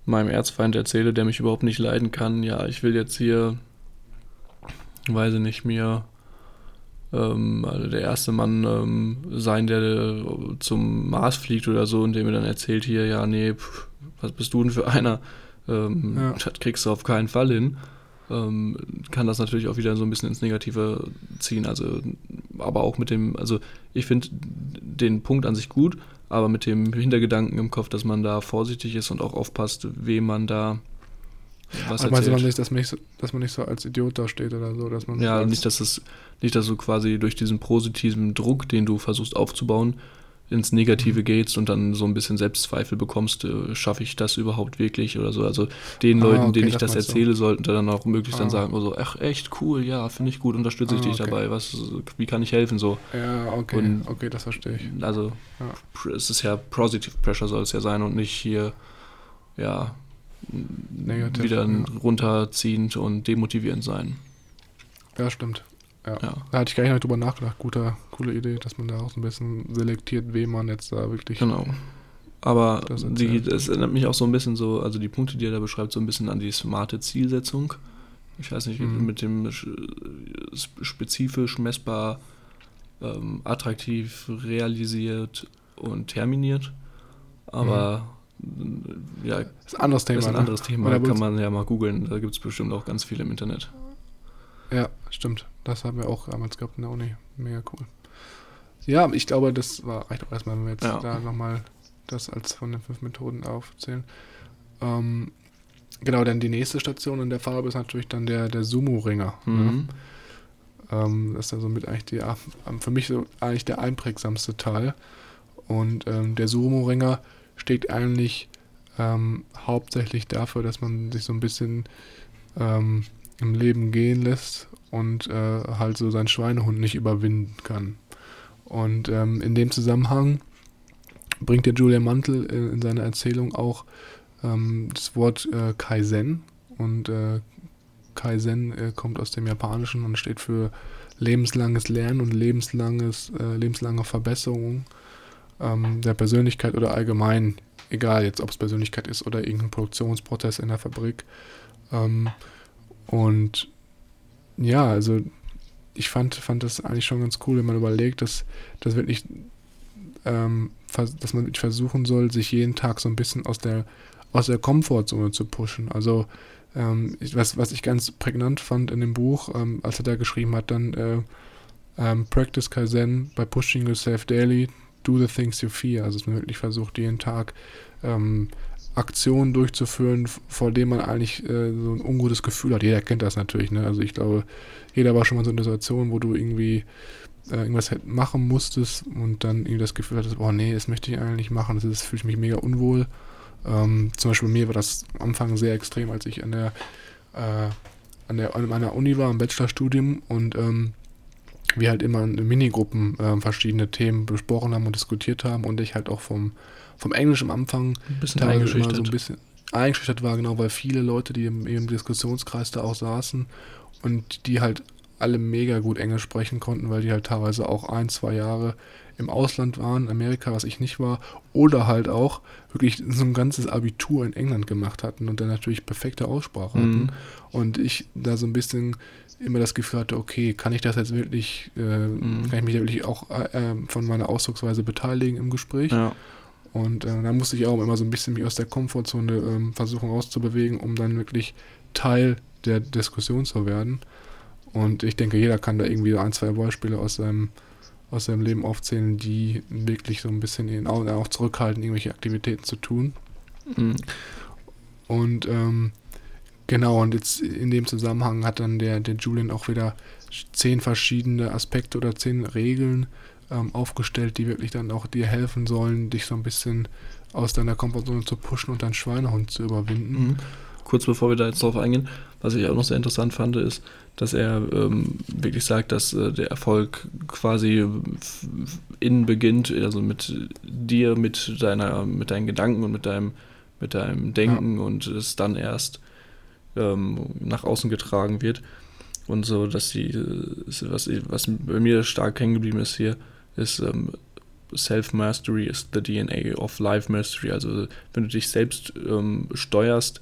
meinem Erzfeind erzähle, der mich überhaupt nicht leiden kann, ja, ich will jetzt hier, weiß ich nicht, mir ähm, also der erste Mann ähm, sein, der äh, zum Mars fliegt oder so, und der mir dann erzählt hier, ja, nee, pff, was bist du denn für einer? Ähm, ja. Das kriegst du auf keinen Fall hin. Ähm, kann das natürlich auch wieder so ein bisschen ins Negative ziehen. Also, aber auch mit dem, also ich finde den Punkt an sich gut, aber mit dem Hintergedanken im Kopf, dass man da vorsichtig ist und auch aufpasst, wem man da was aber meinst du nicht, dass man nicht, so, dass man nicht so als Idiot dasteht oder so, dass man ja nicht, dass es nicht, dass du quasi durch diesen positiven Druck, den du versuchst aufzubauen, ins Negative gehst und dann so ein bisschen Selbstzweifel bekommst, äh, schaffe ich das überhaupt wirklich oder so. Also den ah, Leuten, okay, denen ich das, das erzähle, so. sollten dann auch möglichst ah. dann sagen, so, ach echt cool, ja, finde ich gut, unterstütze ich ah, dich okay. dabei, was, wie kann ich helfen so. Ja, okay, und, okay, das verstehe ich. Also ja. es ist ja Positive Pressure soll es ja sein und nicht hier, ja, Negativ, wieder ja. runterziehend und demotivierend sein. Ja, stimmt. Ja. ja. Da hatte ich gar nicht drüber nachgedacht. Guter, coole Idee, dass man da auch so ein bisschen selektiert, wem man jetzt da wirklich. Genau. Aber das, die, das erinnert mich auch so ein bisschen so, also die Punkte, die er da beschreibt, so ein bisschen an die smarte Zielsetzung. Ich weiß nicht, mhm. mit dem spezifisch, messbar, ähm, attraktiv, realisiert und terminiert. Aber mhm. ja, das ist ein anderes Thema. Das ist ein ne? anderes ne? Thema, kann man ja mal googeln. Da gibt es bestimmt auch ganz viel im Internet. Ja, stimmt. Das haben wir auch damals gehabt in der Uni. Mega cool. Ja, ich glaube, das war, reicht auch erstmal, wenn wir jetzt ja. da nochmal das als von den fünf Methoden aufzählen. Ähm, genau, dann die nächste Station in der Farbe ist natürlich dann der, der Sumo-Ringer. Ne? Mhm. Ne? Ähm, das ist dann somit eigentlich die, für mich so eigentlich der einprägsamste Teil. Und ähm, der Sumo-Ringer steht eigentlich ähm, hauptsächlich dafür, dass man sich so ein bisschen ähm, im Leben gehen lässt und äh, halt so seinen Schweinehund nicht überwinden kann. Und ähm, in dem Zusammenhang bringt der Julian Mantel in, in seiner Erzählung auch ähm, das Wort äh, Kaizen. Und äh, Kaizen äh, kommt aus dem Japanischen und steht für lebenslanges Lernen und lebenslanges, äh, lebenslange Verbesserung ähm, der Persönlichkeit oder allgemein, egal jetzt ob es Persönlichkeit ist oder irgendein Produktionsprozess in der Fabrik. Ähm, und ja, also ich fand, fand das eigentlich schon ganz cool, wenn man überlegt, dass, dass wirklich, ähm, dass man wirklich versuchen soll, sich jeden Tag so ein bisschen aus der, aus der Komfortzone zu pushen. Also ähm, ich, was, was ich ganz prägnant fand in dem Buch, ähm, als er da geschrieben hat, dann äh, ähm, Practice Kaizen by pushing yourself daily, do the things you fear. Also dass man wirklich versucht, jeden Tag ähm, Aktionen durchzuführen, vor denen man eigentlich äh, so ein ungutes Gefühl hat. Jeder kennt das natürlich, ne? Also ich glaube, jeder war schon mal so in einer Situation, wo du irgendwie äh, irgendwas halt machen musstest und dann irgendwie das Gefühl hattest, oh nee, das möchte ich eigentlich nicht machen, das, ist, fühle ich mich mega unwohl. Ähm, zum Beispiel bei mir war das am Anfang sehr extrem, als ich an der, äh, an der an meiner Uni war, im Bachelorstudium und ähm, wir halt immer in Minigruppen äh, verschiedene Themen besprochen haben und diskutiert haben und ich halt auch vom vom Englisch am Anfang ein bisschen eingeschüchtert. so ein bisschen eingeschüchtert war, genau, weil viele Leute, die im, im Diskussionskreis da auch saßen und die halt alle mega gut Englisch sprechen konnten, weil die halt teilweise auch ein, zwei Jahre im Ausland waren, Amerika, was ich nicht war, oder halt auch wirklich so ein ganzes Abitur in England gemacht hatten und dann natürlich perfekte Aussprache hatten. Mhm. Und ich da so ein bisschen immer das Gefühl hatte, okay, kann ich das jetzt wirklich, äh, mhm. kann ich mich da wirklich auch äh, von meiner Ausdrucksweise beteiligen im Gespräch? Ja. Und äh, da musste ich auch immer so ein bisschen mich aus der Komfortzone ähm, versuchen rauszubewegen, um dann wirklich Teil der Diskussion zu werden. Und ich denke, jeder kann da irgendwie ein, zwei Beispiele aus seinem, aus seinem Leben aufzählen, die wirklich so ein bisschen ihn auch, auch zurückhalten, irgendwelche Aktivitäten zu tun. Mhm. Und ähm, Genau, und jetzt in dem Zusammenhang hat dann der, der Julian auch wieder zehn verschiedene Aspekte oder zehn Regeln ähm, aufgestellt, die wirklich dann auch dir helfen sollen, dich so ein bisschen aus deiner Komfortzone zu pushen und deinen Schweinehund zu überwinden. Mhm. Kurz bevor wir da jetzt drauf eingehen, was ich auch noch sehr interessant fand, ist, dass er ähm, wirklich sagt, dass äh, der Erfolg quasi innen beginnt, also mit dir, mit deiner, mit deinen Gedanken und mit deinem, mit deinem Denken ja. und es dann erst ähm, nach außen getragen wird. Und so, dass die, was, was bei mir stark hängen geblieben ist hier, ist ähm, Self-Mastery is the DNA of Life Mastery. Also wenn du dich selbst ähm, steuerst,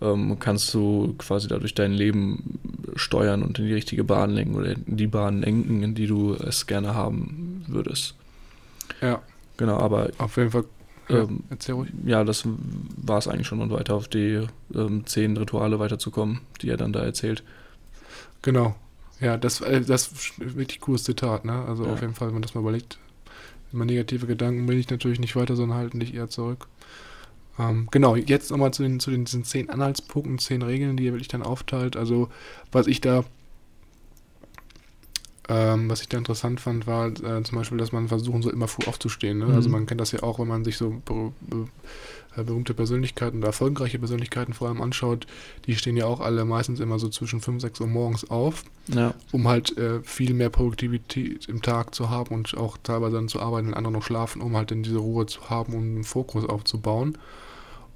ähm, kannst du quasi dadurch dein Leben steuern und in die richtige Bahn lenken oder in die Bahn lenken, in die du es gerne haben würdest. Ja. Genau, aber auf jeden Fall. Ja, ähm, erzähl ruhig. Ja, das war es eigentlich schon und weiter auf die ähm, zehn Rituale weiterzukommen, die er dann da erzählt. Genau. Ja, das, äh, das ist ein wirklich cooles Zitat, ne? Also ja. auf jeden Fall, wenn man das mal überlegt, immer negative Gedanken bin ich natürlich nicht weiter, sondern halten dich eher zurück. Ähm, genau, jetzt nochmal zu den, zu den diesen zehn Anhaltspunkten, zehn Regeln, die er wirklich dann aufteilt. Also, was ich da ähm, was ich da interessant fand, war äh, zum Beispiel, dass man versuchen soll, immer früh aufzustehen. Ne? Also mhm. Also man kennt das ja auch, wenn man sich so ber ber äh, berühmte Persönlichkeiten oder erfolgreiche Persönlichkeiten vor allem anschaut, die stehen ja auch alle meistens immer so zwischen 5, 6 Uhr morgens auf, ja. um halt äh, viel mehr Produktivität im Tag zu haben und auch teilweise dann zu arbeiten, wenn andere noch schlafen, um halt dann diese Ruhe zu haben, um einen Fokus aufzubauen.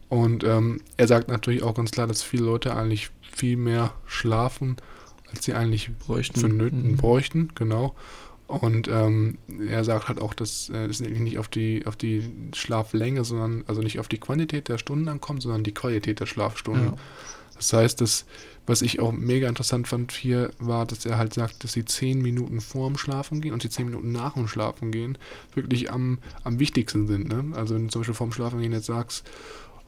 Und ähm, er sagt natürlich auch ganz klar, dass viele Leute eigentlich viel mehr schlafen, als sie eigentlich bräuchten. vonnöten mhm. bräuchten, genau. Und ähm, er sagt halt auch, dass äh, es nicht auf die, auf die Schlaflänge, sondern also nicht auf die Quantität der Stunden ankommt, sondern die Qualität der Schlafstunden. Ja. Das heißt, dass, was ich auch mega interessant fand hier, war, dass er halt sagt, dass die zehn Minuten vorm Schlafen gehen und die zehn Minuten nach dem Schlafen gehen wirklich am, am wichtigsten sind. Ne? Also wenn du zum Beispiel vorm Schlafen gehen jetzt sagst,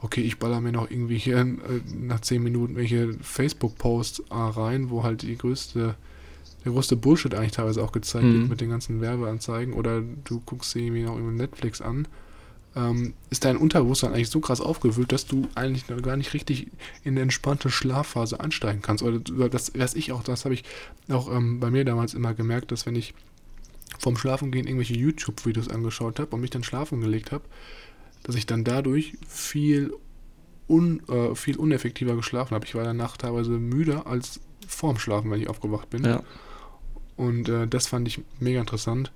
okay, ich baller mir noch irgendwie hier äh, nach zehn Minuten welche Facebook-Posts äh, rein, wo halt die größte, der größte Bullshit eigentlich teilweise auch gezeigt mhm. wird mit den ganzen Werbeanzeigen oder du guckst sie irgendwie noch irgendwie Netflix an, ähm, ist dein Unterbewusstsein eigentlich so krass aufgewühlt, dass du eigentlich gar nicht richtig in eine entspannte Schlafphase ansteigen kannst. Oder das weiß ich auch, das habe ich auch ähm, bei mir damals immer gemerkt, dass wenn ich vom Schlafengehen irgendwelche YouTube-Videos angeschaut habe und mich dann schlafen gelegt habe, dass ich dann dadurch viel, un, äh, viel uneffektiver geschlafen habe. Ich war danach teilweise müder als vorm Schlafen, wenn ich aufgewacht bin. Ja. Und äh, das fand ich mega interessant.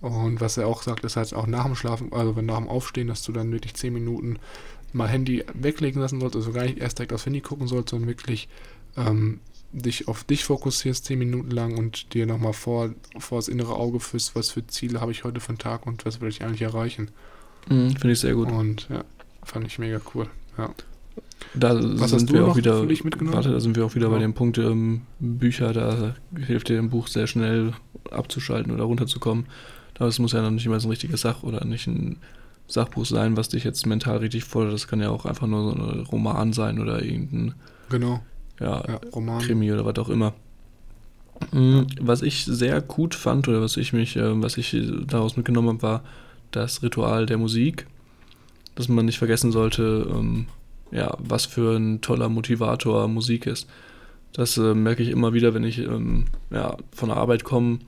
Und was er auch sagt, ist halt auch nach dem Schlafen, also wenn nach dem Aufstehen, dass du dann wirklich 10 Minuten mal Handy weglegen lassen sollst, also gar nicht erst direkt aufs Handy gucken sollst, sondern wirklich ähm, dich auf dich fokussierst 10 Minuten lang und dir nochmal vor, vor das innere Auge führst, was für Ziele habe ich heute für einen Tag und was will ich eigentlich erreichen. Mhm, Finde ich sehr gut. Und ja, fand ich mega cool. Ja. Da Was sind wir auch wieder, warte, da sind wir auch wieder ja. bei dem Punkt ähm, Bücher, da hilft dir ein Buch sehr schnell abzuschalten oder runterzukommen. Aber es muss ja noch nicht immer so ein richtiges Sach- oder nicht ein Sachbuch sein, was dich jetzt mental richtig fordert. Das kann ja auch einfach nur so ein Roman sein oder irgendein genau. ja, ja Roman. Krimi oder was auch immer. Mhm, was ich sehr gut fand oder was ich mich, äh, was ich daraus mitgenommen habe, war, das Ritual der Musik, dass man nicht vergessen sollte, ähm, ja, was für ein toller Motivator Musik ist. Das äh, merke ich immer wieder, wenn ich ähm, ja, von der Arbeit komme,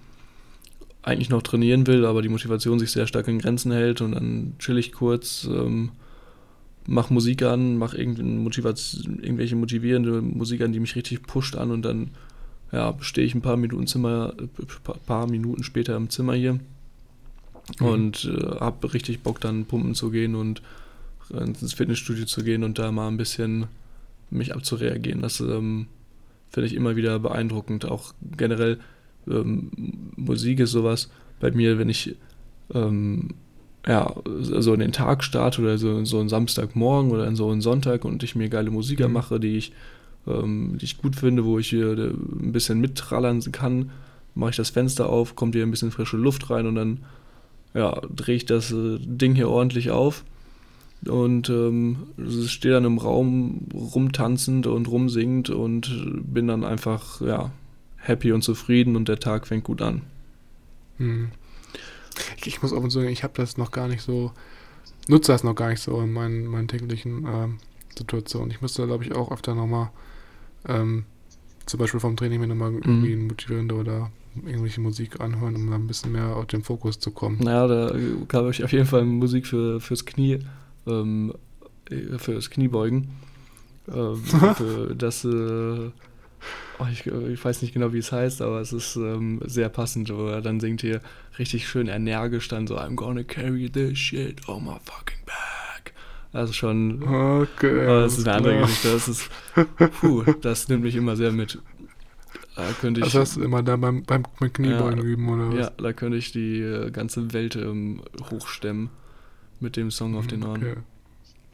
eigentlich noch trainieren will, aber die Motivation sich sehr stark in Grenzen hält und dann chill ich kurz, ähm, mach Musik an, mach irgendwelche motivierende Musik an, die mich richtig pusht an und dann ja, stehe ich ein paar Minuten Zimmer, äh, paar Minuten später im Zimmer hier mhm. und äh, habe richtig Bock dann pumpen zu gehen und ins Fitnessstudio zu gehen und da mal ein bisschen mich abzureagieren. Das ähm, finde ich immer wieder beeindruckend. Auch generell ähm, Musik ist sowas bei mir, wenn ich ähm, ja, so in den Tag starte oder so, so einen Samstagmorgen oder in so einen Sonntag und ich mir geile Musik mhm. mache, die ich, ähm, die ich gut finde, wo ich hier ein bisschen mittrallern kann, mache ich das Fenster auf, kommt hier ein bisschen frische Luft rein und dann ja, drehe ich das äh, Ding hier ordentlich auf und ähm, stehe dann im Raum rumtanzend und rumsingend und bin dann einfach ja, happy und zufrieden und der Tag fängt gut an. Hm. Ich muss auch sagen, ich habe das noch gar nicht so, nutze das noch gar nicht so in meinen, meinen täglichen ähm, Situation. Ich müsste, glaube ich, auch öfter nochmal, ähm, zum Beispiel vom Training mir nochmal irgendwie Mhm. motivierende oder irgendwelche Musik anhören, um da ein bisschen mehr auf den Fokus zu kommen. Naja, da gab ich auf jeden Fall Musik für, fürs Knie, ähm, äh, fürs Kniebeugen. Ähm, *laughs* für das, äh, oh, ich, ich weiß nicht genau, wie es heißt, aber es ist ähm, sehr passend, wo er dann singt hier richtig schön energisch dann so, I'm gonna carry this shit on my fucking. Also schon, Okay. aber das ist eine andere klar. Geschichte, das ist, puh, das nimmt mich immer sehr mit. Da könnte ich, Das hast du immer da beim, beim mit Kniebeugen Ja. üben, oder was? ja, da könnte ich die äh, ganze Welt ähm, hochstemmen mit dem Song auf den Ohren. Okay.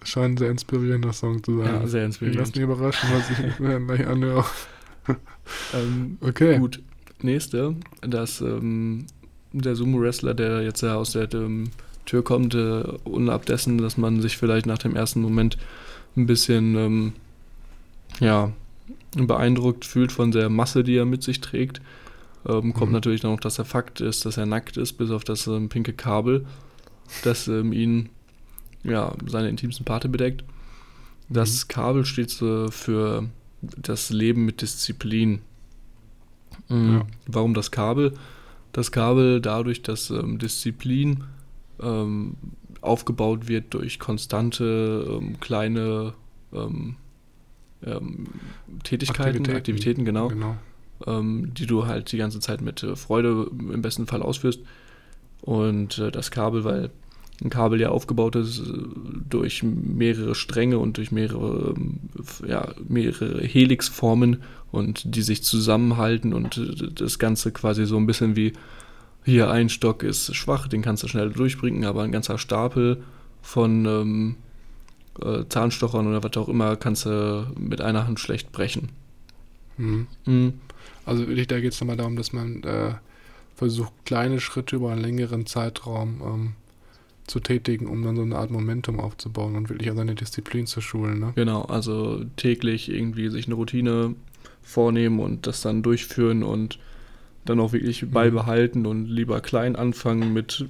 Scheint ein sehr inspirierender Song zu sein. Ja, sehr Ich lass inspirierend. mich überraschen, was ich mir *laughs* gleich anhöre. Ähm, Okay. Gut, nächste, dass ähm, der Sumo-Wrestler, der jetzt ja aus der ähm, Tür kommt, äh, unab dessen, dass man sich vielleicht nach dem ersten Moment ein bisschen ähm, ja, beeindruckt fühlt von der Masse, die er mit sich trägt, ähm, kommt Mhm. natürlich noch, dass der Fakt ist, dass er nackt ist, bis auf das ähm, pinke Kabel, das ähm, ihn ja, seine intimsten Parte bedeckt. Das Mhm. Kabel steht äh, für das Leben mit Disziplin. Mhm. Ja. Warum das Kabel? Das Kabel dadurch, dass ähm, Disziplin ähm, aufgebaut wird durch konstante ähm, kleine ähm, ähm, Tätigkeiten, Aktivitäten, genau, genau. ähm, die du halt die ganze Zeit mit äh, Freude im besten Fall ausführst. Und äh, das Kabel, weil ein Kabel ja aufgebaut ist äh, durch mehrere Stränge und durch mehrere, ja, mehrere Helixformen und die sich zusammenhalten und äh, das Ganze quasi so ein bisschen wie hier ein Stock ist schwach, den kannst du schnell durchbringen, aber ein ganzer Stapel von ähm, äh, Zahnstochern oder was auch immer kannst du mit einer Hand schlecht brechen. Mhm. Mhm. Also wirklich, da geht es nochmal darum, dass man äh, versucht, kleine Schritte über einen längeren Zeitraum ähm, zu tätigen, um dann so eine Art Momentum aufzubauen und wirklich an seine Disziplin zu schulen. Ne? Genau, also täglich irgendwie sich eine Routine vornehmen und das dann durchführen und dann auch wirklich Mhm. beibehalten und lieber klein anfangen mit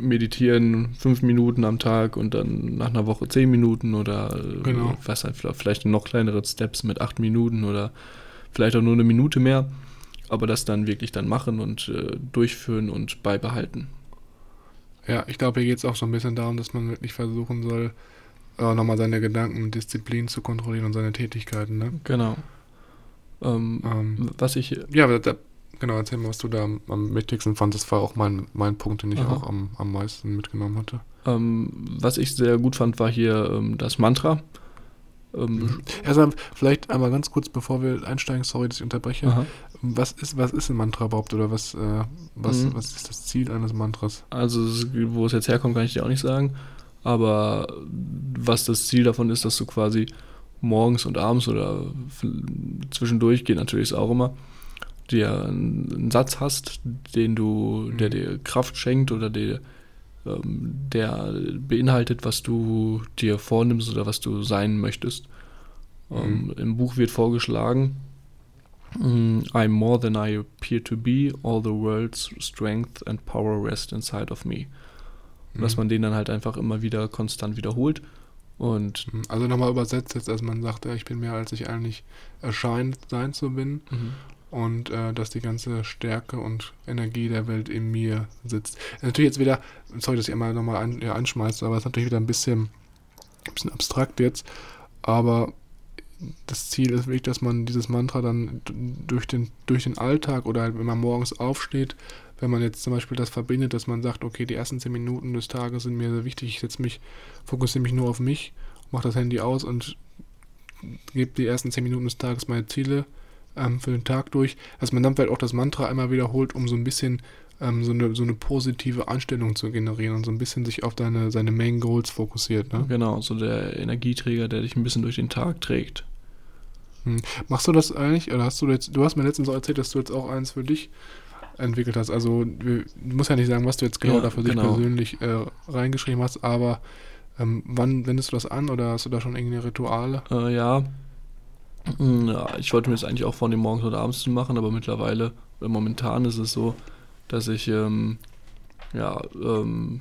meditieren fünf Minuten am Tag und dann nach einer Woche zehn Minuten oder äh, Genau. was halt vielleicht noch kleinere Steps mit acht Minuten oder vielleicht auch nur eine Minute mehr, aber das dann wirklich dann machen und äh, durchführen und beibehalten. Ja, ich glaube, hier geht es auch so ein bisschen darum, dass man wirklich versuchen soll, äh, nochmal seine Gedanken und Disziplin zu kontrollieren und seine Tätigkeiten. Ne? Genau. Ähm, Ähm, was ich ja, aber da, genau, erzähl mal, was du da am, am wichtigsten fandest. Das war auch mein, mein Punkt, den ich Aha. auch am, am meisten mitgenommen hatte. Ähm, was ich sehr gut fand, war hier ähm, das Mantra. Ähm, Erstmal, vielleicht einmal ganz kurz, bevor wir einsteigen, sorry, dass ich unterbreche. aha. Was ist, was ist ein Mantra überhaupt oder was, äh, was, Mhm. was ist das Ziel eines Mantras? Also, wo es jetzt herkommt, kann ich dir auch nicht sagen. Aber was das Ziel davon ist, dass du quasi morgens und abends oder zwischendurch geht natürlich es auch immer, dir einen, Satz hast, den du, der Mhm. dir Kraft schenkt oder der, ähm, der beinhaltet, was du dir vornimmst oder was du sein möchtest. Ähm, Im Buch wird vorgeschlagen, mm, I'm more than I appear to be, all the world's strength and power rest inside of me. Dass Mhm. man den dann halt einfach immer wieder konstant wiederholt. Und Mhm. Also nochmal übersetzt jetzt, dass man sagt, ich bin mehr, als ich eigentlich erscheint sein zu bin und äh, dass die ganze Stärke und Energie der Welt in mir sitzt. Ist natürlich jetzt wieder, sorry, dass ich einmal nochmal ein, ja, anschmeiße, aber es ist natürlich wieder ein bisschen, ein bisschen abstrakt jetzt, aber das Ziel ist wirklich, dass man dieses Mantra dann durch den, durch den Alltag oder halt, wenn man morgens aufsteht, wenn man jetzt zum Beispiel das verbindet, dass man sagt, okay, die ersten zehn Minuten des Tages sind mir sehr wichtig, ich setze mich, fokussiere mich nur auf mich, mache das Handy aus und gebe die ersten zehn Minuten des Tages meine Ziele ähm, für den Tag durch, dass man dann vielleicht auch das Mantra einmal wiederholt, um so ein bisschen ähm, so, eine, so eine positive Einstellung zu generieren und so ein bisschen sich auf deine, seine Main Goals fokussiert. Ne? genau, so der Energieträger, der dich ein bisschen durch den Tag trägt. Machst du das eigentlich, oder hast du jetzt, du hast mir letztens auch erzählt, dass du jetzt auch eins für dich entwickelt hast. Also du musst ja nicht sagen, was du jetzt genau Ja, da für dich genau. persönlich äh, reingeschrieben hast, aber ähm, wann wendest du das an oder hast du da schon irgendeine Rituale? Äh, ja. Mm, ja, ich wollte mir das eigentlich auch dem morgens oder abends zu machen, aber mittlerweile, oder momentan ist es so, dass ich ähm, ja, ähm,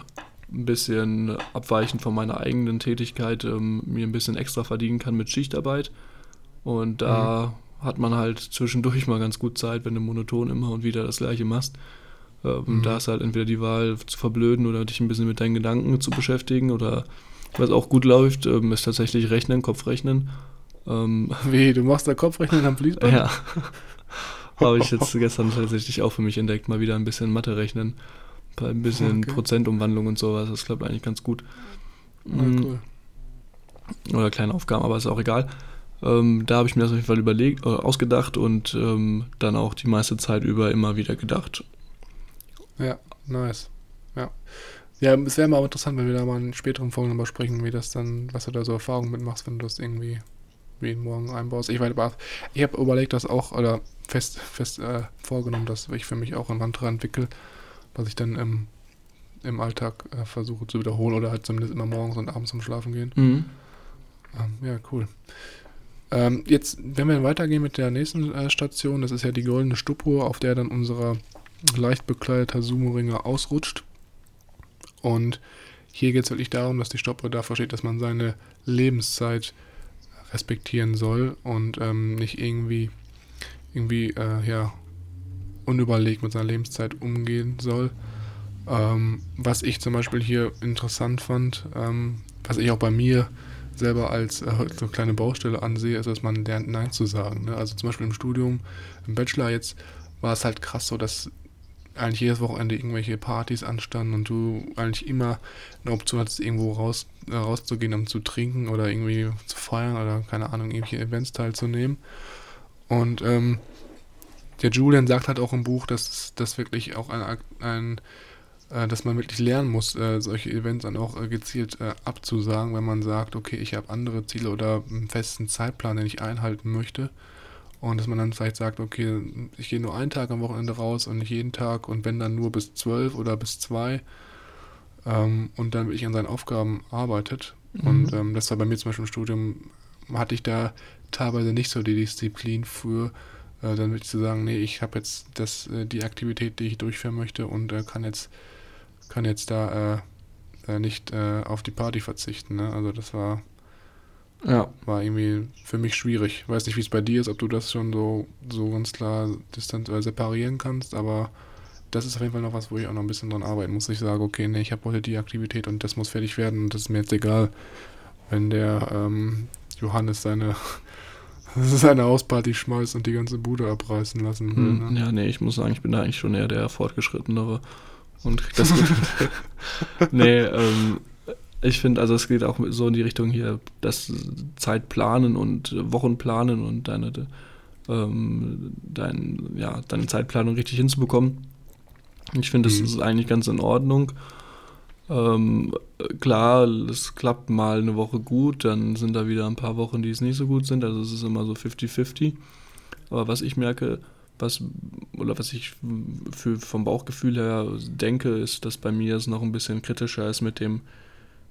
ein bisschen abweichend von meiner eigenen Tätigkeit ähm, mir ein bisschen extra verdienen kann mit Schichtarbeit. Und da mhm. Hat man halt zwischendurch mal ganz gut Zeit, wenn du monoton immer und wieder das gleiche machst. Ähm, mhm. Da ist halt entweder die Wahl zu verblöden oder dich ein bisschen mit deinen Gedanken zu beschäftigen oder was auch gut läuft, ähm, ist tatsächlich Rechnen, Kopfrechnen. Ähm, *laughs* Wie, du machst da Kopfrechnen am Fließband? Ja. *laughs* Habe ich jetzt gestern tatsächlich auch für mich entdeckt, mal wieder ein bisschen Mathe rechnen. Bei ein bisschen okay. Prozentumwandlung und sowas. Das klappt eigentlich ganz gut. Ja, mm. cool. Oder kleine Aufgaben, aber ist auch egal. Ähm, da habe ich mir das auf jeden Fall überlegt, äh, ausgedacht und ähm, dann auch die meiste Zeit über immer wieder gedacht. Ja, nice. Ja. Ja, es wäre mal interessant, wenn wir da mal in späteren Folgen darüber sprechen, wie das dann, was du da so Erfahrungen mitmachst, wenn du das irgendwie jeden Morgen einbaust. Ich weiß, ich habe überlegt, das auch, oder fest, fest äh, vorgenommen, dass ich für mich auch ein Mantra entwickle, was ich dann im, im Alltag äh, versuche zu wiederholen oder halt zumindest immer morgens und abends zum Schlafen gehen. Mhm. Ähm, ja, cool. Ähm, jetzt, wenn wir weitergehen mit der nächsten äh, Station, das ist ja die goldene Stupur, auf der dann unser leicht bekleideter Sumo-Ringer ausrutscht. Und hier geht es wirklich darum, dass die Stoppuhr dafür steht, dass man seine Lebenszeit respektieren soll und ähm, nicht irgendwie, irgendwie äh, ja, unüberlegt mit seiner Lebenszeit umgehen soll. Ähm, was ich zum Beispiel hier interessant fand, ähm, was ich auch bei mir selber als äh, so kleine Baustelle ansehe, ist, dass man lernt, Nein zu sagen. Ne? Also zum Beispiel im Studium, im Bachelor jetzt, war es halt krass so, dass eigentlich jedes Wochenende irgendwelche Partys anstanden und du eigentlich immer eine Option hattest, irgendwo raus, äh, rauszugehen, um zu trinken oder irgendwie zu feiern oder keine Ahnung, irgendwelche Events teilzunehmen. Und ähm, der Julian sagt halt auch im Buch, dass das wirklich auch ein, ein dass man wirklich lernen muss, äh, solche Events dann auch äh, gezielt äh, abzusagen, wenn man sagt, okay, ich habe andere Ziele oder einen festen Zeitplan, den ich einhalten möchte. Und dass man dann vielleicht sagt, okay, ich gehe nur einen Tag am Wochenende raus und nicht jeden Tag und wenn dann nur bis zwölf oder bis zwei ähm, und dann wirklich an seinen Aufgaben arbeitet. Mhm. Und ähm, das war bei mir zum Beispiel im Studium, hatte ich da teilweise nicht so die Disziplin für, äh, dann wirklich zu sagen, nee, ich habe jetzt das, äh, die Aktivität, die ich durchführen möchte und äh, kann jetzt kann jetzt da äh, nicht äh, auf die Party verzichten. Ne? Also das war ja. War irgendwie für mich schwierig. Ich weiß nicht, wie es bei dir ist, ob du das schon so, so ganz klar distant äh, separieren kannst, aber das ist auf jeden Fall noch was, wo ich auch noch ein bisschen dran arbeiten muss. Ich sage, okay, nee, ich habe heute die Aktivität und das muss fertig werden und das ist mir jetzt egal, wenn der ähm, Johannes seine, *laughs* seine Hausparty schmeißt und die ganze Bude abreißen lassen will. Hm, ne? Ja, nee, ich muss sagen, ich bin da eigentlich schon eher der Fortgeschrittenere und das *laughs* Nee, ähm, ich finde, also es geht auch so in die Richtung hier, das Zeitplanen und Wochenplanen und deine, ähm, dein, ja, deine Zeitplanung richtig hinzubekommen. Ich finde, das mhm. ist eigentlich ganz in Ordnung. Ähm, klar, es klappt mal eine Woche gut, dann sind da wieder ein paar Wochen, die es nicht so gut sind. Also es ist immer so 50-50. Aber was ich merke, was oder was ich für, vom Bauchgefühl her denke, ist, dass bei mir es noch ein bisschen kritischer ist mit dem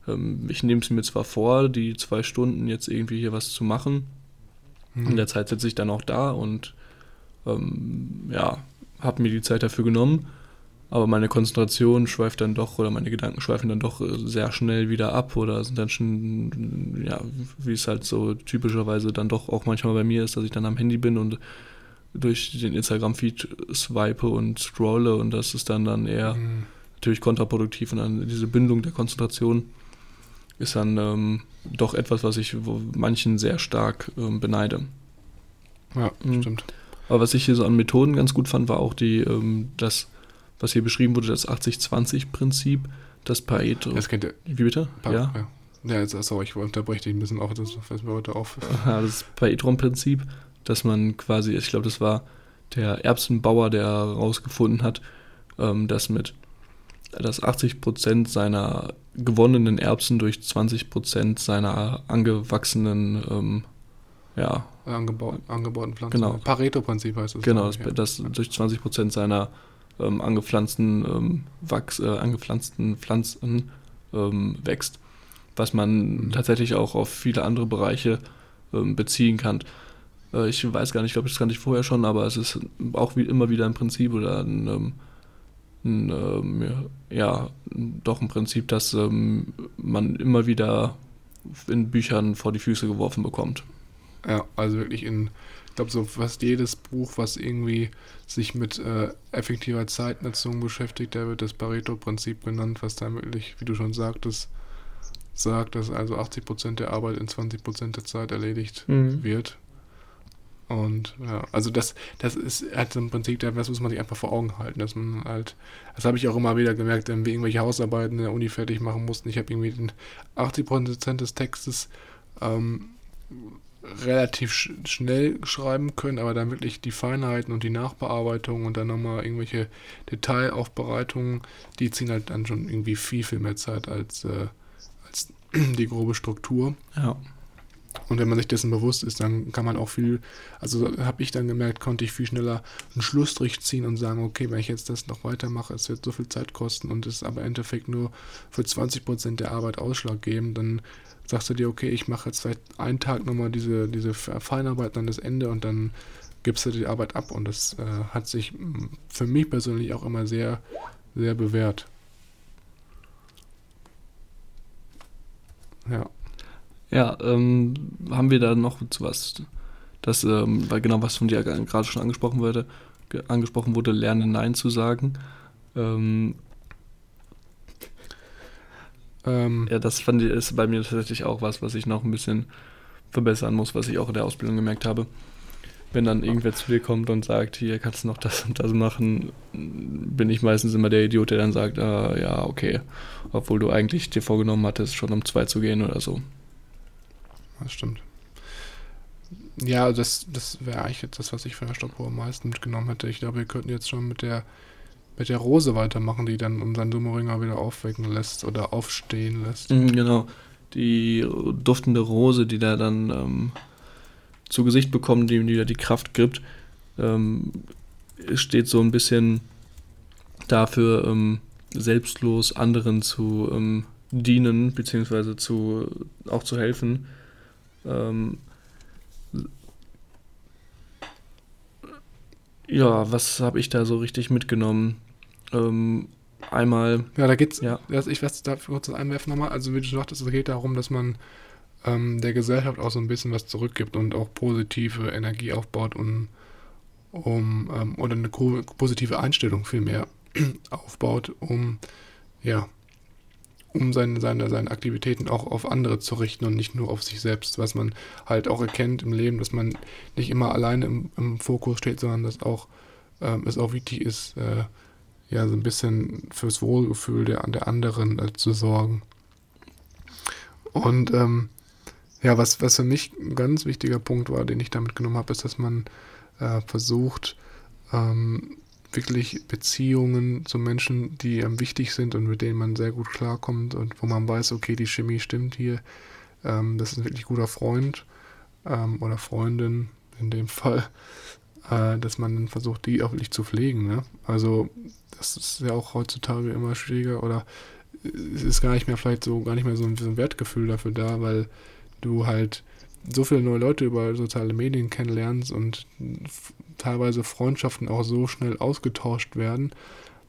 ähm, ich nehme es mir zwar vor, die zwei Stunden jetzt irgendwie hier was zu machen. Mhm. In der Zeit sitze ich dann auch da und ähm, ja, habe mir die Zeit dafür genommen. Aber meine Konzentration schweift dann doch oder meine Gedanken schweifen dann doch äh, sehr schnell wieder ab oder sind dann schon, ja, wie es halt so typischerweise dann doch auch manchmal bei mir ist, dass ich dann am Handy bin und durch den Instagram-Feed swipe und scrolle und das ist dann dann eher mhm. natürlich kontraproduktiv und dann diese Bindung der Konzentration ist dann ähm, doch etwas, was ich manchen sehr stark ähm, beneide. Ja, mhm. stimmt. Aber was ich hier so an Methoden ganz gut fand, war auch die, ähm, das, was hier beschrieben wurde, das 80-20-Prinzip, das Pareto. Das kennt ihr. Wie bitte? Pa ja. ja. Ja, jetzt, sorry, ich unterbreche dich ein bisschen auf, das fällt mir heute auf. *laughs* Ja, das Paetron-Prinzip, dass man quasi, ich glaube, das war der Erbsenbauer, der herausgefunden hat, ähm, dass mit dass 80% seiner gewonnenen Erbsen durch 20% seiner angewachsenen, ähm, ja. Angebaut, angebauten Pflanzen. Genau. Pareto-Prinzip heißt es. Genau, das, ja. das durch 20% seiner ähm, angepflanzten, ähm, Wachs, äh, angepflanzten Pflanzen ähm, wächst. Was man mhm. tatsächlich auch auf viele andere Bereiche ähm, beziehen kann. Äh, ich weiß gar nicht, ich glaube, das kannte ich vorher schon, aber es ist auch wie immer wieder ein Prinzip oder ein ähm, ein, ähm, ja, doch ein Prinzip, das ähm, man immer wieder in Büchern vor die Füße geworfen bekommt. Ja, also wirklich in, ich glaube, so fast jedes Buch, was irgendwie sich mit äh, effektiver Zeitnutzung beschäftigt, da wird das Pareto-Prinzip genannt, was da wirklich, wie du schon sagtest, sagt, dass also 80% der Arbeit in 20% der Zeit erledigt mhm. wird. Und ja, also das, das ist halt im Prinzip, das muss man sich einfach vor Augen halten, dass man halt, das habe ich auch immer wieder gemerkt, wenn wir irgendwelche Hausarbeiten in der Uni fertig machen mussten. Ich habe irgendwie den 80% des Textes ähm, relativ sch schnell schreiben können, aber dann wirklich die Feinheiten und die Nachbearbeitung und dann nochmal irgendwelche Detailaufbereitungen, die ziehen halt dann schon irgendwie viel, viel mehr Zeit als, äh, als *clears throat* die grobe Struktur. Ja. Und wenn man sich dessen bewusst ist, dann kann man auch viel, also habe ich dann gemerkt, konnte ich viel schneller einen Schlussstrich ziehen und sagen, okay, wenn ich jetzt das noch weitermache, es wird so viel Zeit kosten und es aber im Endeffekt nur für 20% der Arbeit Ausschlag geben, dann sagst du dir, okay, ich mache jetzt vielleicht einen Tag nochmal diese, diese Feinarbeit an das Ende und dann gibst du die Arbeit ab und das äh, hat sich für mich persönlich auch immer sehr, sehr bewährt. Ja. Ja, ähm, haben wir da noch zu was, das, ähm, weil genau was von dir gerade schon angesprochen wurde, angesprochen wurde, lernen Nein zu sagen. Ähm, ähm, ja, das fand ich, ist bei mir tatsächlich auch was, was ich noch ein bisschen verbessern muss, was ich auch in der Ausbildung gemerkt habe. Wenn dann irgendwer zu dir kommt und sagt, hier kannst du noch das und das machen, bin ich meistens immer der Idiot, der dann sagt, ah, ja, okay, obwohl du eigentlich dir vorgenommen hattest, schon um zwei zu gehen oder so das stimmt. Ja, das, das wäre eigentlich jetzt das, was ich der Stoppuhr am meisten mitgenommen hätte. Ich glaube, wir könnten jetzt schon mit der, mit der Rose weitermachen, die dann unseren Summeringer wieder aufwecken lässt oder aufstehen lässt. Mhm, genau. Die duftende Rose, die da dann ähm, zu Gesicht bekommt, die ihm wieder die Kraft gibt, ähm, steht so ein bisschen dafür, ähm, selbstlos anderen zu ähm, dienen, beziehungsweise zu, auch zu helfen ähm, ja, was habe ich da so richtig mitgenommen? Ähm, einmal. Ja, da geht's. Ja. Ich weiß, da kurz einwerfen nochmal. Also, wie du sagtest, es geht darum, dass man ähm, der Gesellschaft auch so ein bisschen was zurückgibt und auch positive Energie aufbaut und um ähm, oder eine positive Einstellung vielmehr *clears throat* aufbaut, um ja um seine, seine, seine Aktivitäten auch auf andere zu richten und nicht nur auf sich selbst, was man halt auch erkennt im Leben, dass man nicht immer alleine im, im Fokus steht, sondern dass auch ähm, es auch wichtig ist, äh, ja, so ein bisschen fürs Wohlgefühl der, der anderen äh, zu sorgen. Und ähm, ja, was, was für mich ein ganz wichtiger Punkt war, den ich damit genommen habe, ist, dass man äh, versucht, ähm, wirklich Beziehungen zu Menschen, die einem wichtig sind und mit denen man sehr gut klarkommt und wo man weiß, okay, die Chemie stimmt hier, ähm, das ist ein wirklich guter Freund ähm, oder Freundin in dem Fall, äh, dass man dann versucht, die auch wirklich zu pflegen. Ne? Also das ist ja auch heutzutage immer schwieriger oder es ist gar nicht mehr vielleicht so, gar nicht mehr so ein, so ein Wertgefühl dafür da, weil du halt so viele neue Leute über soziale Medien kennenlernst und teilweise Freundschaften auch so schnell ausgetauscht werden,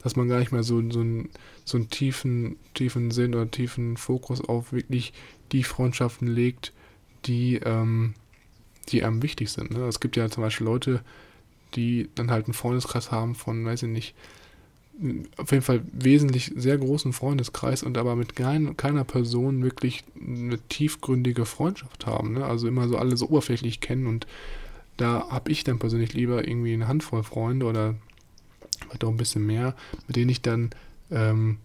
dass man gar nicht mehr so, so, einen, so einen tiefen, tiefen Sinn oder tiefen Fokus auf wirklich die Freundschaften legt, die, ähm, die einem wichtig sind. Ne? Es gibt ja zum Beispiel Leute, die dann halt einen Freundeskreis haben von, weiß ich nicht, auf jeden Fall wesentlich sehr großen Freundeskreis und aber mit kein, keiner Person wirklich eine tiefgründige Freundschaft haben. Ne? Also immer so alle so oberflächlich kennen und da habe ich dann persönlich lieber irgendwie eine Handvoll Freunde oder vielleicht auch ein bisschen mehr, mit denen ich dann ähm,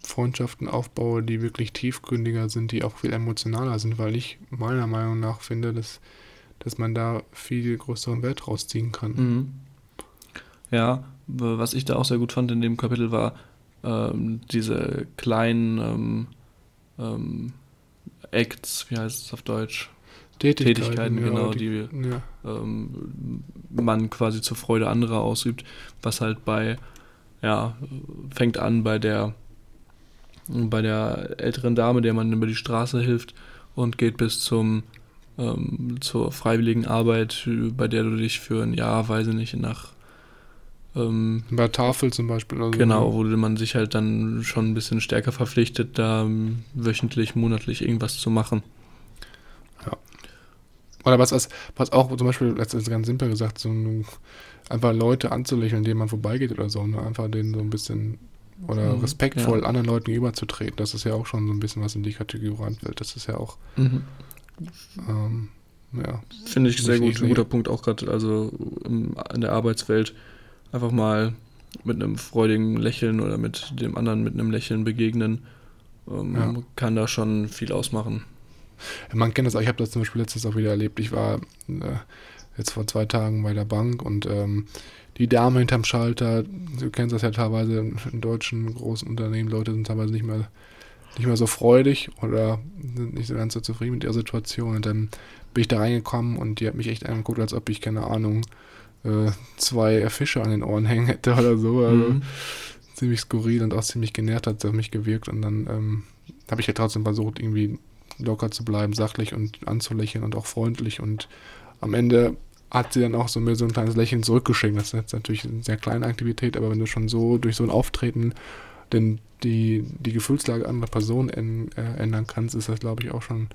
Freundschaften aufbaue, die wirklich tiefgründiger sind, die auch viel emotionaler sind, weil ich meiner Meinung nach finde, dass, dass man da viel größeren Wert rausziehen kann. Mhm. Ja, was ich da auch sehr gut fand in dem Kapitel war ähm, diese kleinen ähm, ähm, Acts, wie heißt es auf Deutsch? Tätigkeiten, Tätigkeiten ja, genau, die, die ja. ähm, man quasi zur Freude anderer ausübt, was halt bei, ja, fängt an bei der bei der älteren Dame, der man über die Straße hilft und geht bis zum ähm, zur freiwilligen Arbeit, bei der du dich für ein Jahr, weiß ich nicht, nach Ähm, Bei Tafel zum Beispiel. Oder so. genau, wo man sich halt dann schon ein bisschen stärker verpflichtet, da ähm, wöchentlich, monatlich irgendwas zu machen. Oder was, was, was auch zum Beispiel, das ist ganz simpel gesagt, so ein, einfach Leute anzulächeln, denen man vorbeigeht oder so, ne? einfach denen so ein bisschen oder Mhm, respektvoll ja. anderen Leuten gegenüberzutreten. Das ist ja auch schon so ein bisschen was in die Kategorie reinfällt. Das ist ja auch, ähm, ja. Finde ich sehr gut, ein guter. Punkt auch gerade, also in der Arbeitswelt einfach mal mit einem freudigen Lächeln oder mit dem anderen mit einem Lächeln begegnen, ähm, Ja. kann da schon viel ausmachen. Man kennt das auch, ich habe das zum Beispiel letztens auch wieder erlebt. Ich war äh, jetzt vor zwei Tagen bei der Bank und ähm, die Dame hinterm Schalter, du kennst das ja teilweise in, in deutschen großen Unternehmen, Leute sind teilweise nicht mehr, nicht mehr so freudig oder sind nicht so ganz so zufrieden mit ihrer Situation. Und dann bin ich da reingekommen und die hat mich echt angeguckt, als ob ich, keine Ahnung, äh, zwei Fische an den Ohren hängen hätte oder so. Also, Mhm. ziemlich skurril und auch ziemlich genervt hat es auf mich gewirkt. Und dann ähm, habe ich ja trotzdem versucht, irgendwie locker zu bleiben, sachlich und anzulächeln und auch freundlich. Und am Ende hat sie dann auch so mir so ein kleines Lächeln zurückgeschickt. Das ist jetzt natürlich eine sehr kleine Aktivität, aber wenn du schon so durch so ein Auftreten denn die, die Gefühlslage anderer Personen äh, ändern kannst, ist das, glaube ich, auch schon,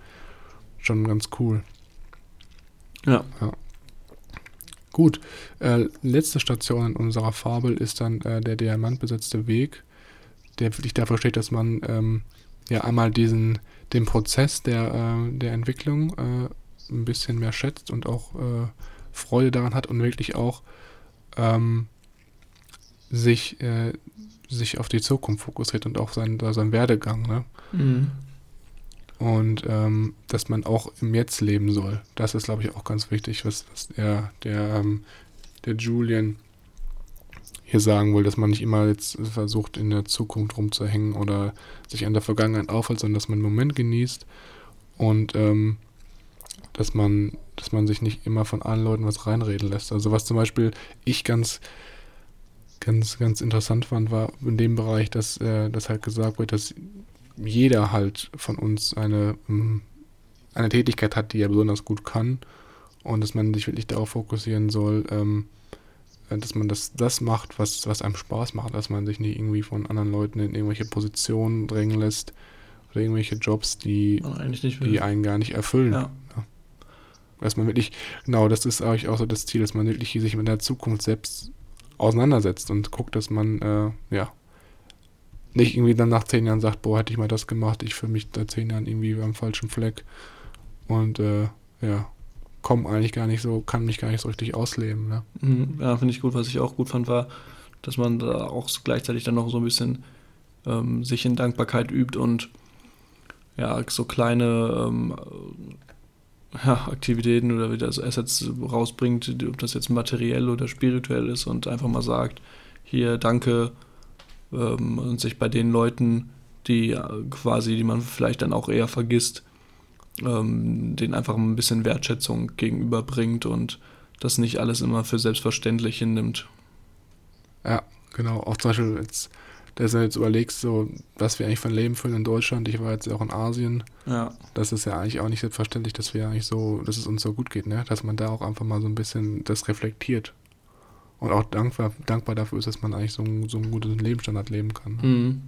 schon ganz cool. Ja. Gut, äh, letzte Station in unserer Fabel ist dann äh, der diamantbesetzte Weg, der wirklich dafür steht, dass man ähm, ja einmal diesen den Prozess der, äh, der Entwicklung äh, ein bisschen mehr schätzt und auch äh, Freude daran hat und wirklich auch ähm, sich, äh, sich auf die Zukunft fokussiert und auch seinen, seinen Werdegang. Ne? Mhm. Und ähm, dass man auch im Jetzt leben soll. Das ist, glaube ich, auch ganz wichtig, was, was der, der, ähm, der Julian hier sagen will, dass man nicht immer jetzt versucht, in der Zukunft rumzuhängen oder sich an der Vergangenheit aufhält, sondern dass man den Moment genießt und ähm, dass man, dass man sich nicht immer von allen Leuten was reinreden lässt. Also was zum Beispiel ich ganz, ganz, ganz interessant fand, war in dem Bereich, dass, äh, dass halt gesagt wird, dass jeder halt von uns eine, ähm, eine Tätigkeit hat, die er besonders gut kann und dass man sich wirklich darauf fokussieren soll, ähm, äh, dass man das, das macht, was, was einem Spaß macht, dass man sich nicht irgendwie von anderen Leuten in irgendwelche Positionen drängen lässt oder irgendwelche Jobs, die, die einen gar nicht erfüllen. Ja. Dass man wirklich, genau, das ist eigentlich auch so das Ziel, dass man wirklich sich mit der Zukunft selbst auseinandersetzt und guckt, dass man, äh, ja, nicht irgendwie dann nach zehn Jahren sagt, boah, hätte ich mal das gemacht, ich fühle mich seit zehn Jahren irgendwie am falschen Fleck und, äh, ja, komme eigentlich gar nicht so, kann mich gar nicht so richtig ausleben, ne? Mhm. Ja, finde ich gut. Was ich auch gut fand, war, dass man da auch so gleichzeitig dann noch so ein bisschen ähm, sich in Dankbarkeit übt und ja, so kleine ähm, äh, ja, Aktivitäten oder wie das Assets rausbringt, ob das jetzt materiell oder spirituell ist und einfach mal sagt, hier, danke ähm, und sich bei den Leuten, die äh, quasi, die man vielleicht dann auch eher vergisst, ähm, denen einfach ein bisschen Wertschätzung gegenüberbringt und das nicht alles immer für selbstverständlich hinnimmt. Ja, genau. Auch zum Beispiel jetzt, dass du jetzt überlegst, so, was wir eigentlich für ein Leben führen in Deutschland. Ich war jetzt auch in Asien. Ja. Das ist ja eigentlich auch nicht selbstverständlich, dass wir eigentlich so, dass es uns so gut geht, ne? Dass man da auch einfach mal so ein bisschen das reflektiert. Und auch dankbar, dankbar dafür ist, dass man eigentlich so, einen- so einen guten Lebensstandard leben kann. ne? Mhm.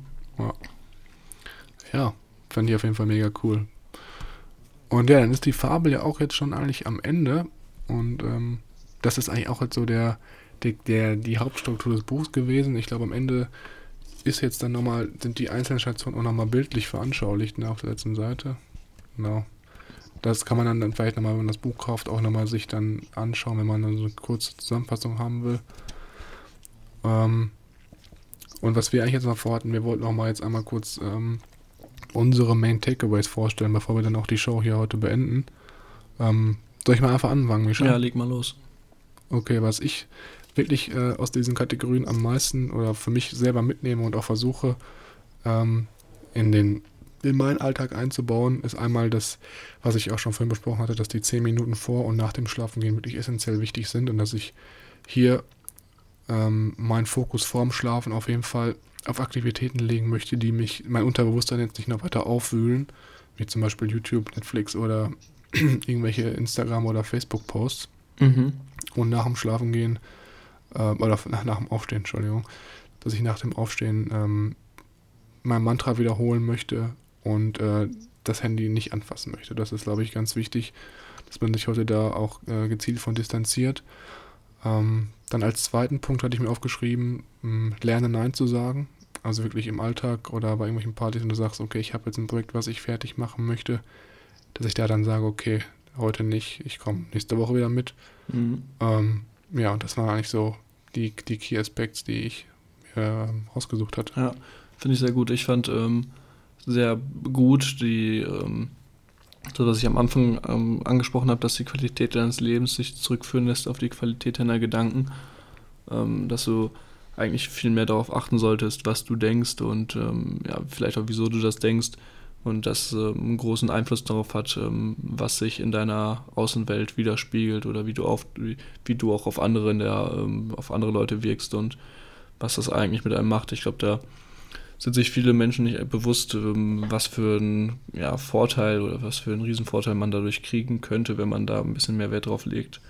Ja, fand ich auf jeden Fall mega cool. Und ja, dann ist die Fabel ja auch jetzt schon eigentlich am Ende. Und ähm, das ist eigentlich auch jetzt so der, der, der, die Hauptstruktur des Buchs gewesen. Ich glaube, am Ende ist jetzt dann nochmal, sind die einzelnen Stationen auch nochmal bildlich veranschaulicht ne, auf der letzten Seite. Genau. Das kann man dann, dann vielleicht nochmal, wenn man das Buch kauft, auch nochmal sich dann anschauen, wenn man dann so eine kurze Zusammenfassung haben will. Ähm, und was wir eigentlich jetzt noch vorhatten, wir wollten auch mal jetzt einmal kurz ähm, unsere Main Takeaways vorstellen, bevor wir dann auch die Show hier heute beenden. Ähm, soll ich mal einfach anfangen, Micha? ja, leg mal los. Okay, was ich wirklich äh, aus diesen Kategorien am meisten oder für mich selber mitnehme und auch versuche ähm, in den in meinen Alltag einzubauen, ist einmal das, was ich auch schon vorhin besprochen hatte, dass die 10 Minuten vor und nach dem Schlafengehen wirklich essentiell wichtig sind und dass ich hier ähm, meinen Fokus vorm Schlafen auf jeden Fall auf Aktivitäten legen möchte, die mich mein Unterbewusstsein jetzt nicht noch weiter aufwühlen, wie zum Beispiel YouTube, Netflix oder *clears throat* irgendwelche Instagram- oder Facebook-Posts Mhm. und nach dem Schlafengehen äh, oder nach, nach, dem Aufstehen, Entschuldigung, dass ich nach dem Aufstehen ähm, mein Mantra wiederholen möchte und äh, das Handy nicht anfassen möchte. Das ist, glaube ich, ganz wichtig, dass man sich heute da auch äh, gezielt von distanziert. Ähm, dann als zweiten Punkt hatte ich mir aufgeschrieben, mh, lerne Nein zu sagen. Also wirklich im Alltag oder bei irgendwelchen Partys, und du sagst, okay, ich habe jetzt ein Projekt, was ich fertig machen möchte, dass ich da dann sage, okay, heute nicht, ich komme nächste Woche wieder mit. Mhm. Ähm, ja, und das waren eigentlich so die, die Key Aspects, die ich äh, rausgesucht hatte. Ja, finde ich sehr gut. Ich fand ähm, sehr gut die, ähm, so was ich am Anfang ähm, angesprochen habe, dass die Qualität deines Lebens sich zurückführen lässt auf die Qualität deiner Gedanken. Ähm, dass du eigentlich viel mehr darauf achten solltest, was du denkst und ähm, ja, vielleicht auch wieso du das denkst und das einen großen Einfluss darauf hat, ähm, was sich in deiner Außenwelt widerspiegelt oder wie du auf wie, wie du auch auf andere in der, ähm, auf andere Leute wirkst und was das eigentlich mit einem macht. Ich glaube, da sind sich viele Menschen nicht bewusst, ähm, was für ein ja, Vorteil oder was für einen Riesenvorteil man dadurch kriegen könnte, wenn man da ein bisschen mehr Wert drauf legt.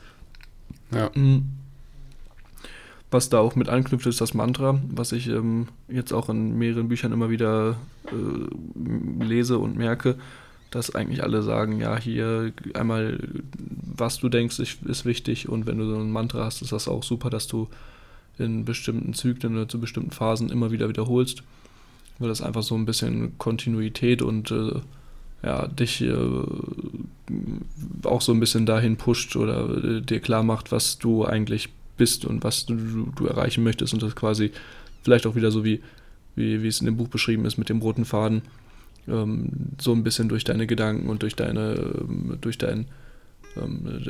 Ja. Mhm. Was da auch mit anknüpft, ist das Mantra, was ich ähm, jetzt auch in mehreren Büchern immer wieder äh, lese und merke, dass eigentlich alle sagen, ja, hier einmal, was du denkst, ist wichtig und wenn du so ein Mantra hast, ist das auch super, dass du in bestimmten Zyklen oder zu bestimmten Phasen immer wieder wiederholst, weil das einfach so ein bisschen Kontinuität und äh, ja, dich äh, auch so ein bisschen dahin pusht oder äh, dir klar macht, was du eigentlich bist und was du, du erreichen möchtest und das quasi vielleicht auch wieder so wie, wie, wie es in dem Buch beschrieben ist mit dem roten Faden, ähm, so ein bisschen durch deine Gedanken und durch deine, ähm, durch dein, ähm,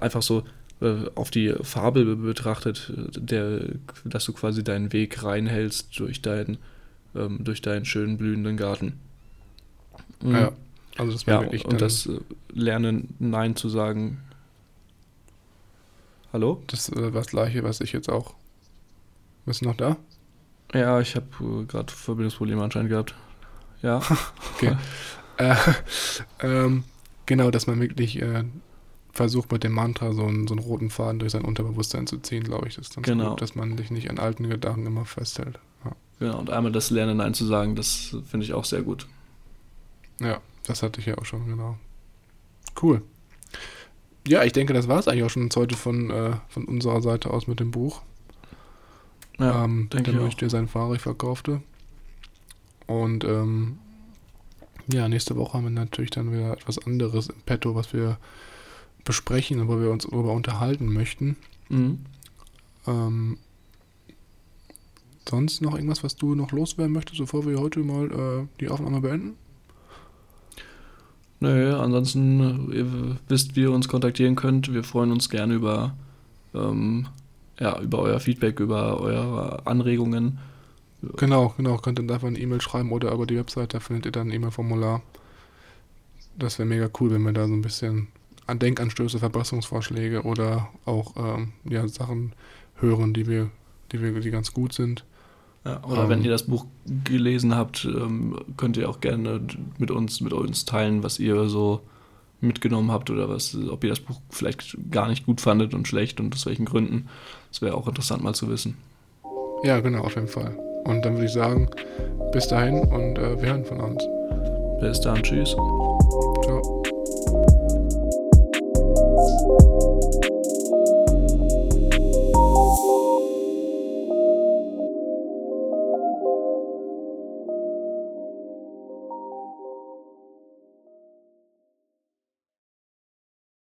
einfach so äh, auf die Farbe betrachtet, der, dass du quasi deinen Weg reinhältst durch deinen, ähm, durch deinen schönen blühenden Garten. Mhm. Ja, also das ja, und das äh, Lernen Nein zu sagen Hallo? Das äh, war das gleiche, was ich jetzt auch. Bist du noch da? Ja, ich habe äh, gerade Verbindungsprobleme anscheinend gehabt. Ja. *laughs* okay. äh, *laughs* ähm, genau, dass man wirklich äh, versucht mit dem Mantra so einen, so einen roten Faden durch sein Unterbewusstsein zu ziehen, glaube ich, das ist dann genau. gut, dass man sich nicht an alten Gedanken immer festhält. Ja. Genau, und einmal das Lernen Nein zu sagen, das finde ich auch sehr gut. Ja, das hatte ich ja auch schon, genau. Cool ja, ich denke, das war es eigentlich auch schon heute von, äh, von unserer Seite aus mit dem Buch. Ja, ähm, denke der möchte sein Fahrrad verkaufte. Und ähm, ja, nächste Woche haben wir natürlich dann wieder etwas anderes im Petto, was wir besprechen, wo wir uns darüber unterhalten möchten. Mhm. Ähm, sonst noch irgendwas, was du noch loswerden möchtest, bevor wir heute mal äh, die Aufnahme beenden? Nö, ansonsten, ihr wisst, wie ihr uns kontaktieren könnt. Wir freuen uns gerne über, ähm, ja, über euer Feedback, über eure Anregungen. Genau, genau. Könnt ihr einfach eine E-Mail schreiben oder über die Website, da findet ihr dann ein E-Mail-Formular. Das wäre mega cool, wenn wir da so ein bisschen an Denkanstöße, Verbesserungsvorschläge oder auch ähm, ja, Sachen hören, die wir, die wir, die ganz gut sind. Ja, oder um, wenn ähm. ihr das Buch gelesen habt, ähm, könnt ihr auch gerne mit uns, mit uns teilen, was ihr so mitgenommen habt oder was, ob ihr das Buch vielleicht gar nicht gut fandet und schlecht und aus welchen Gründen. Das wäre auch interessant mal zu wissen. Ja, genau, auf jeden Fall. Und dann würde ich sagen, bis dahin und äh, wir hören von uns. Bis dann, tschüss. Ciao.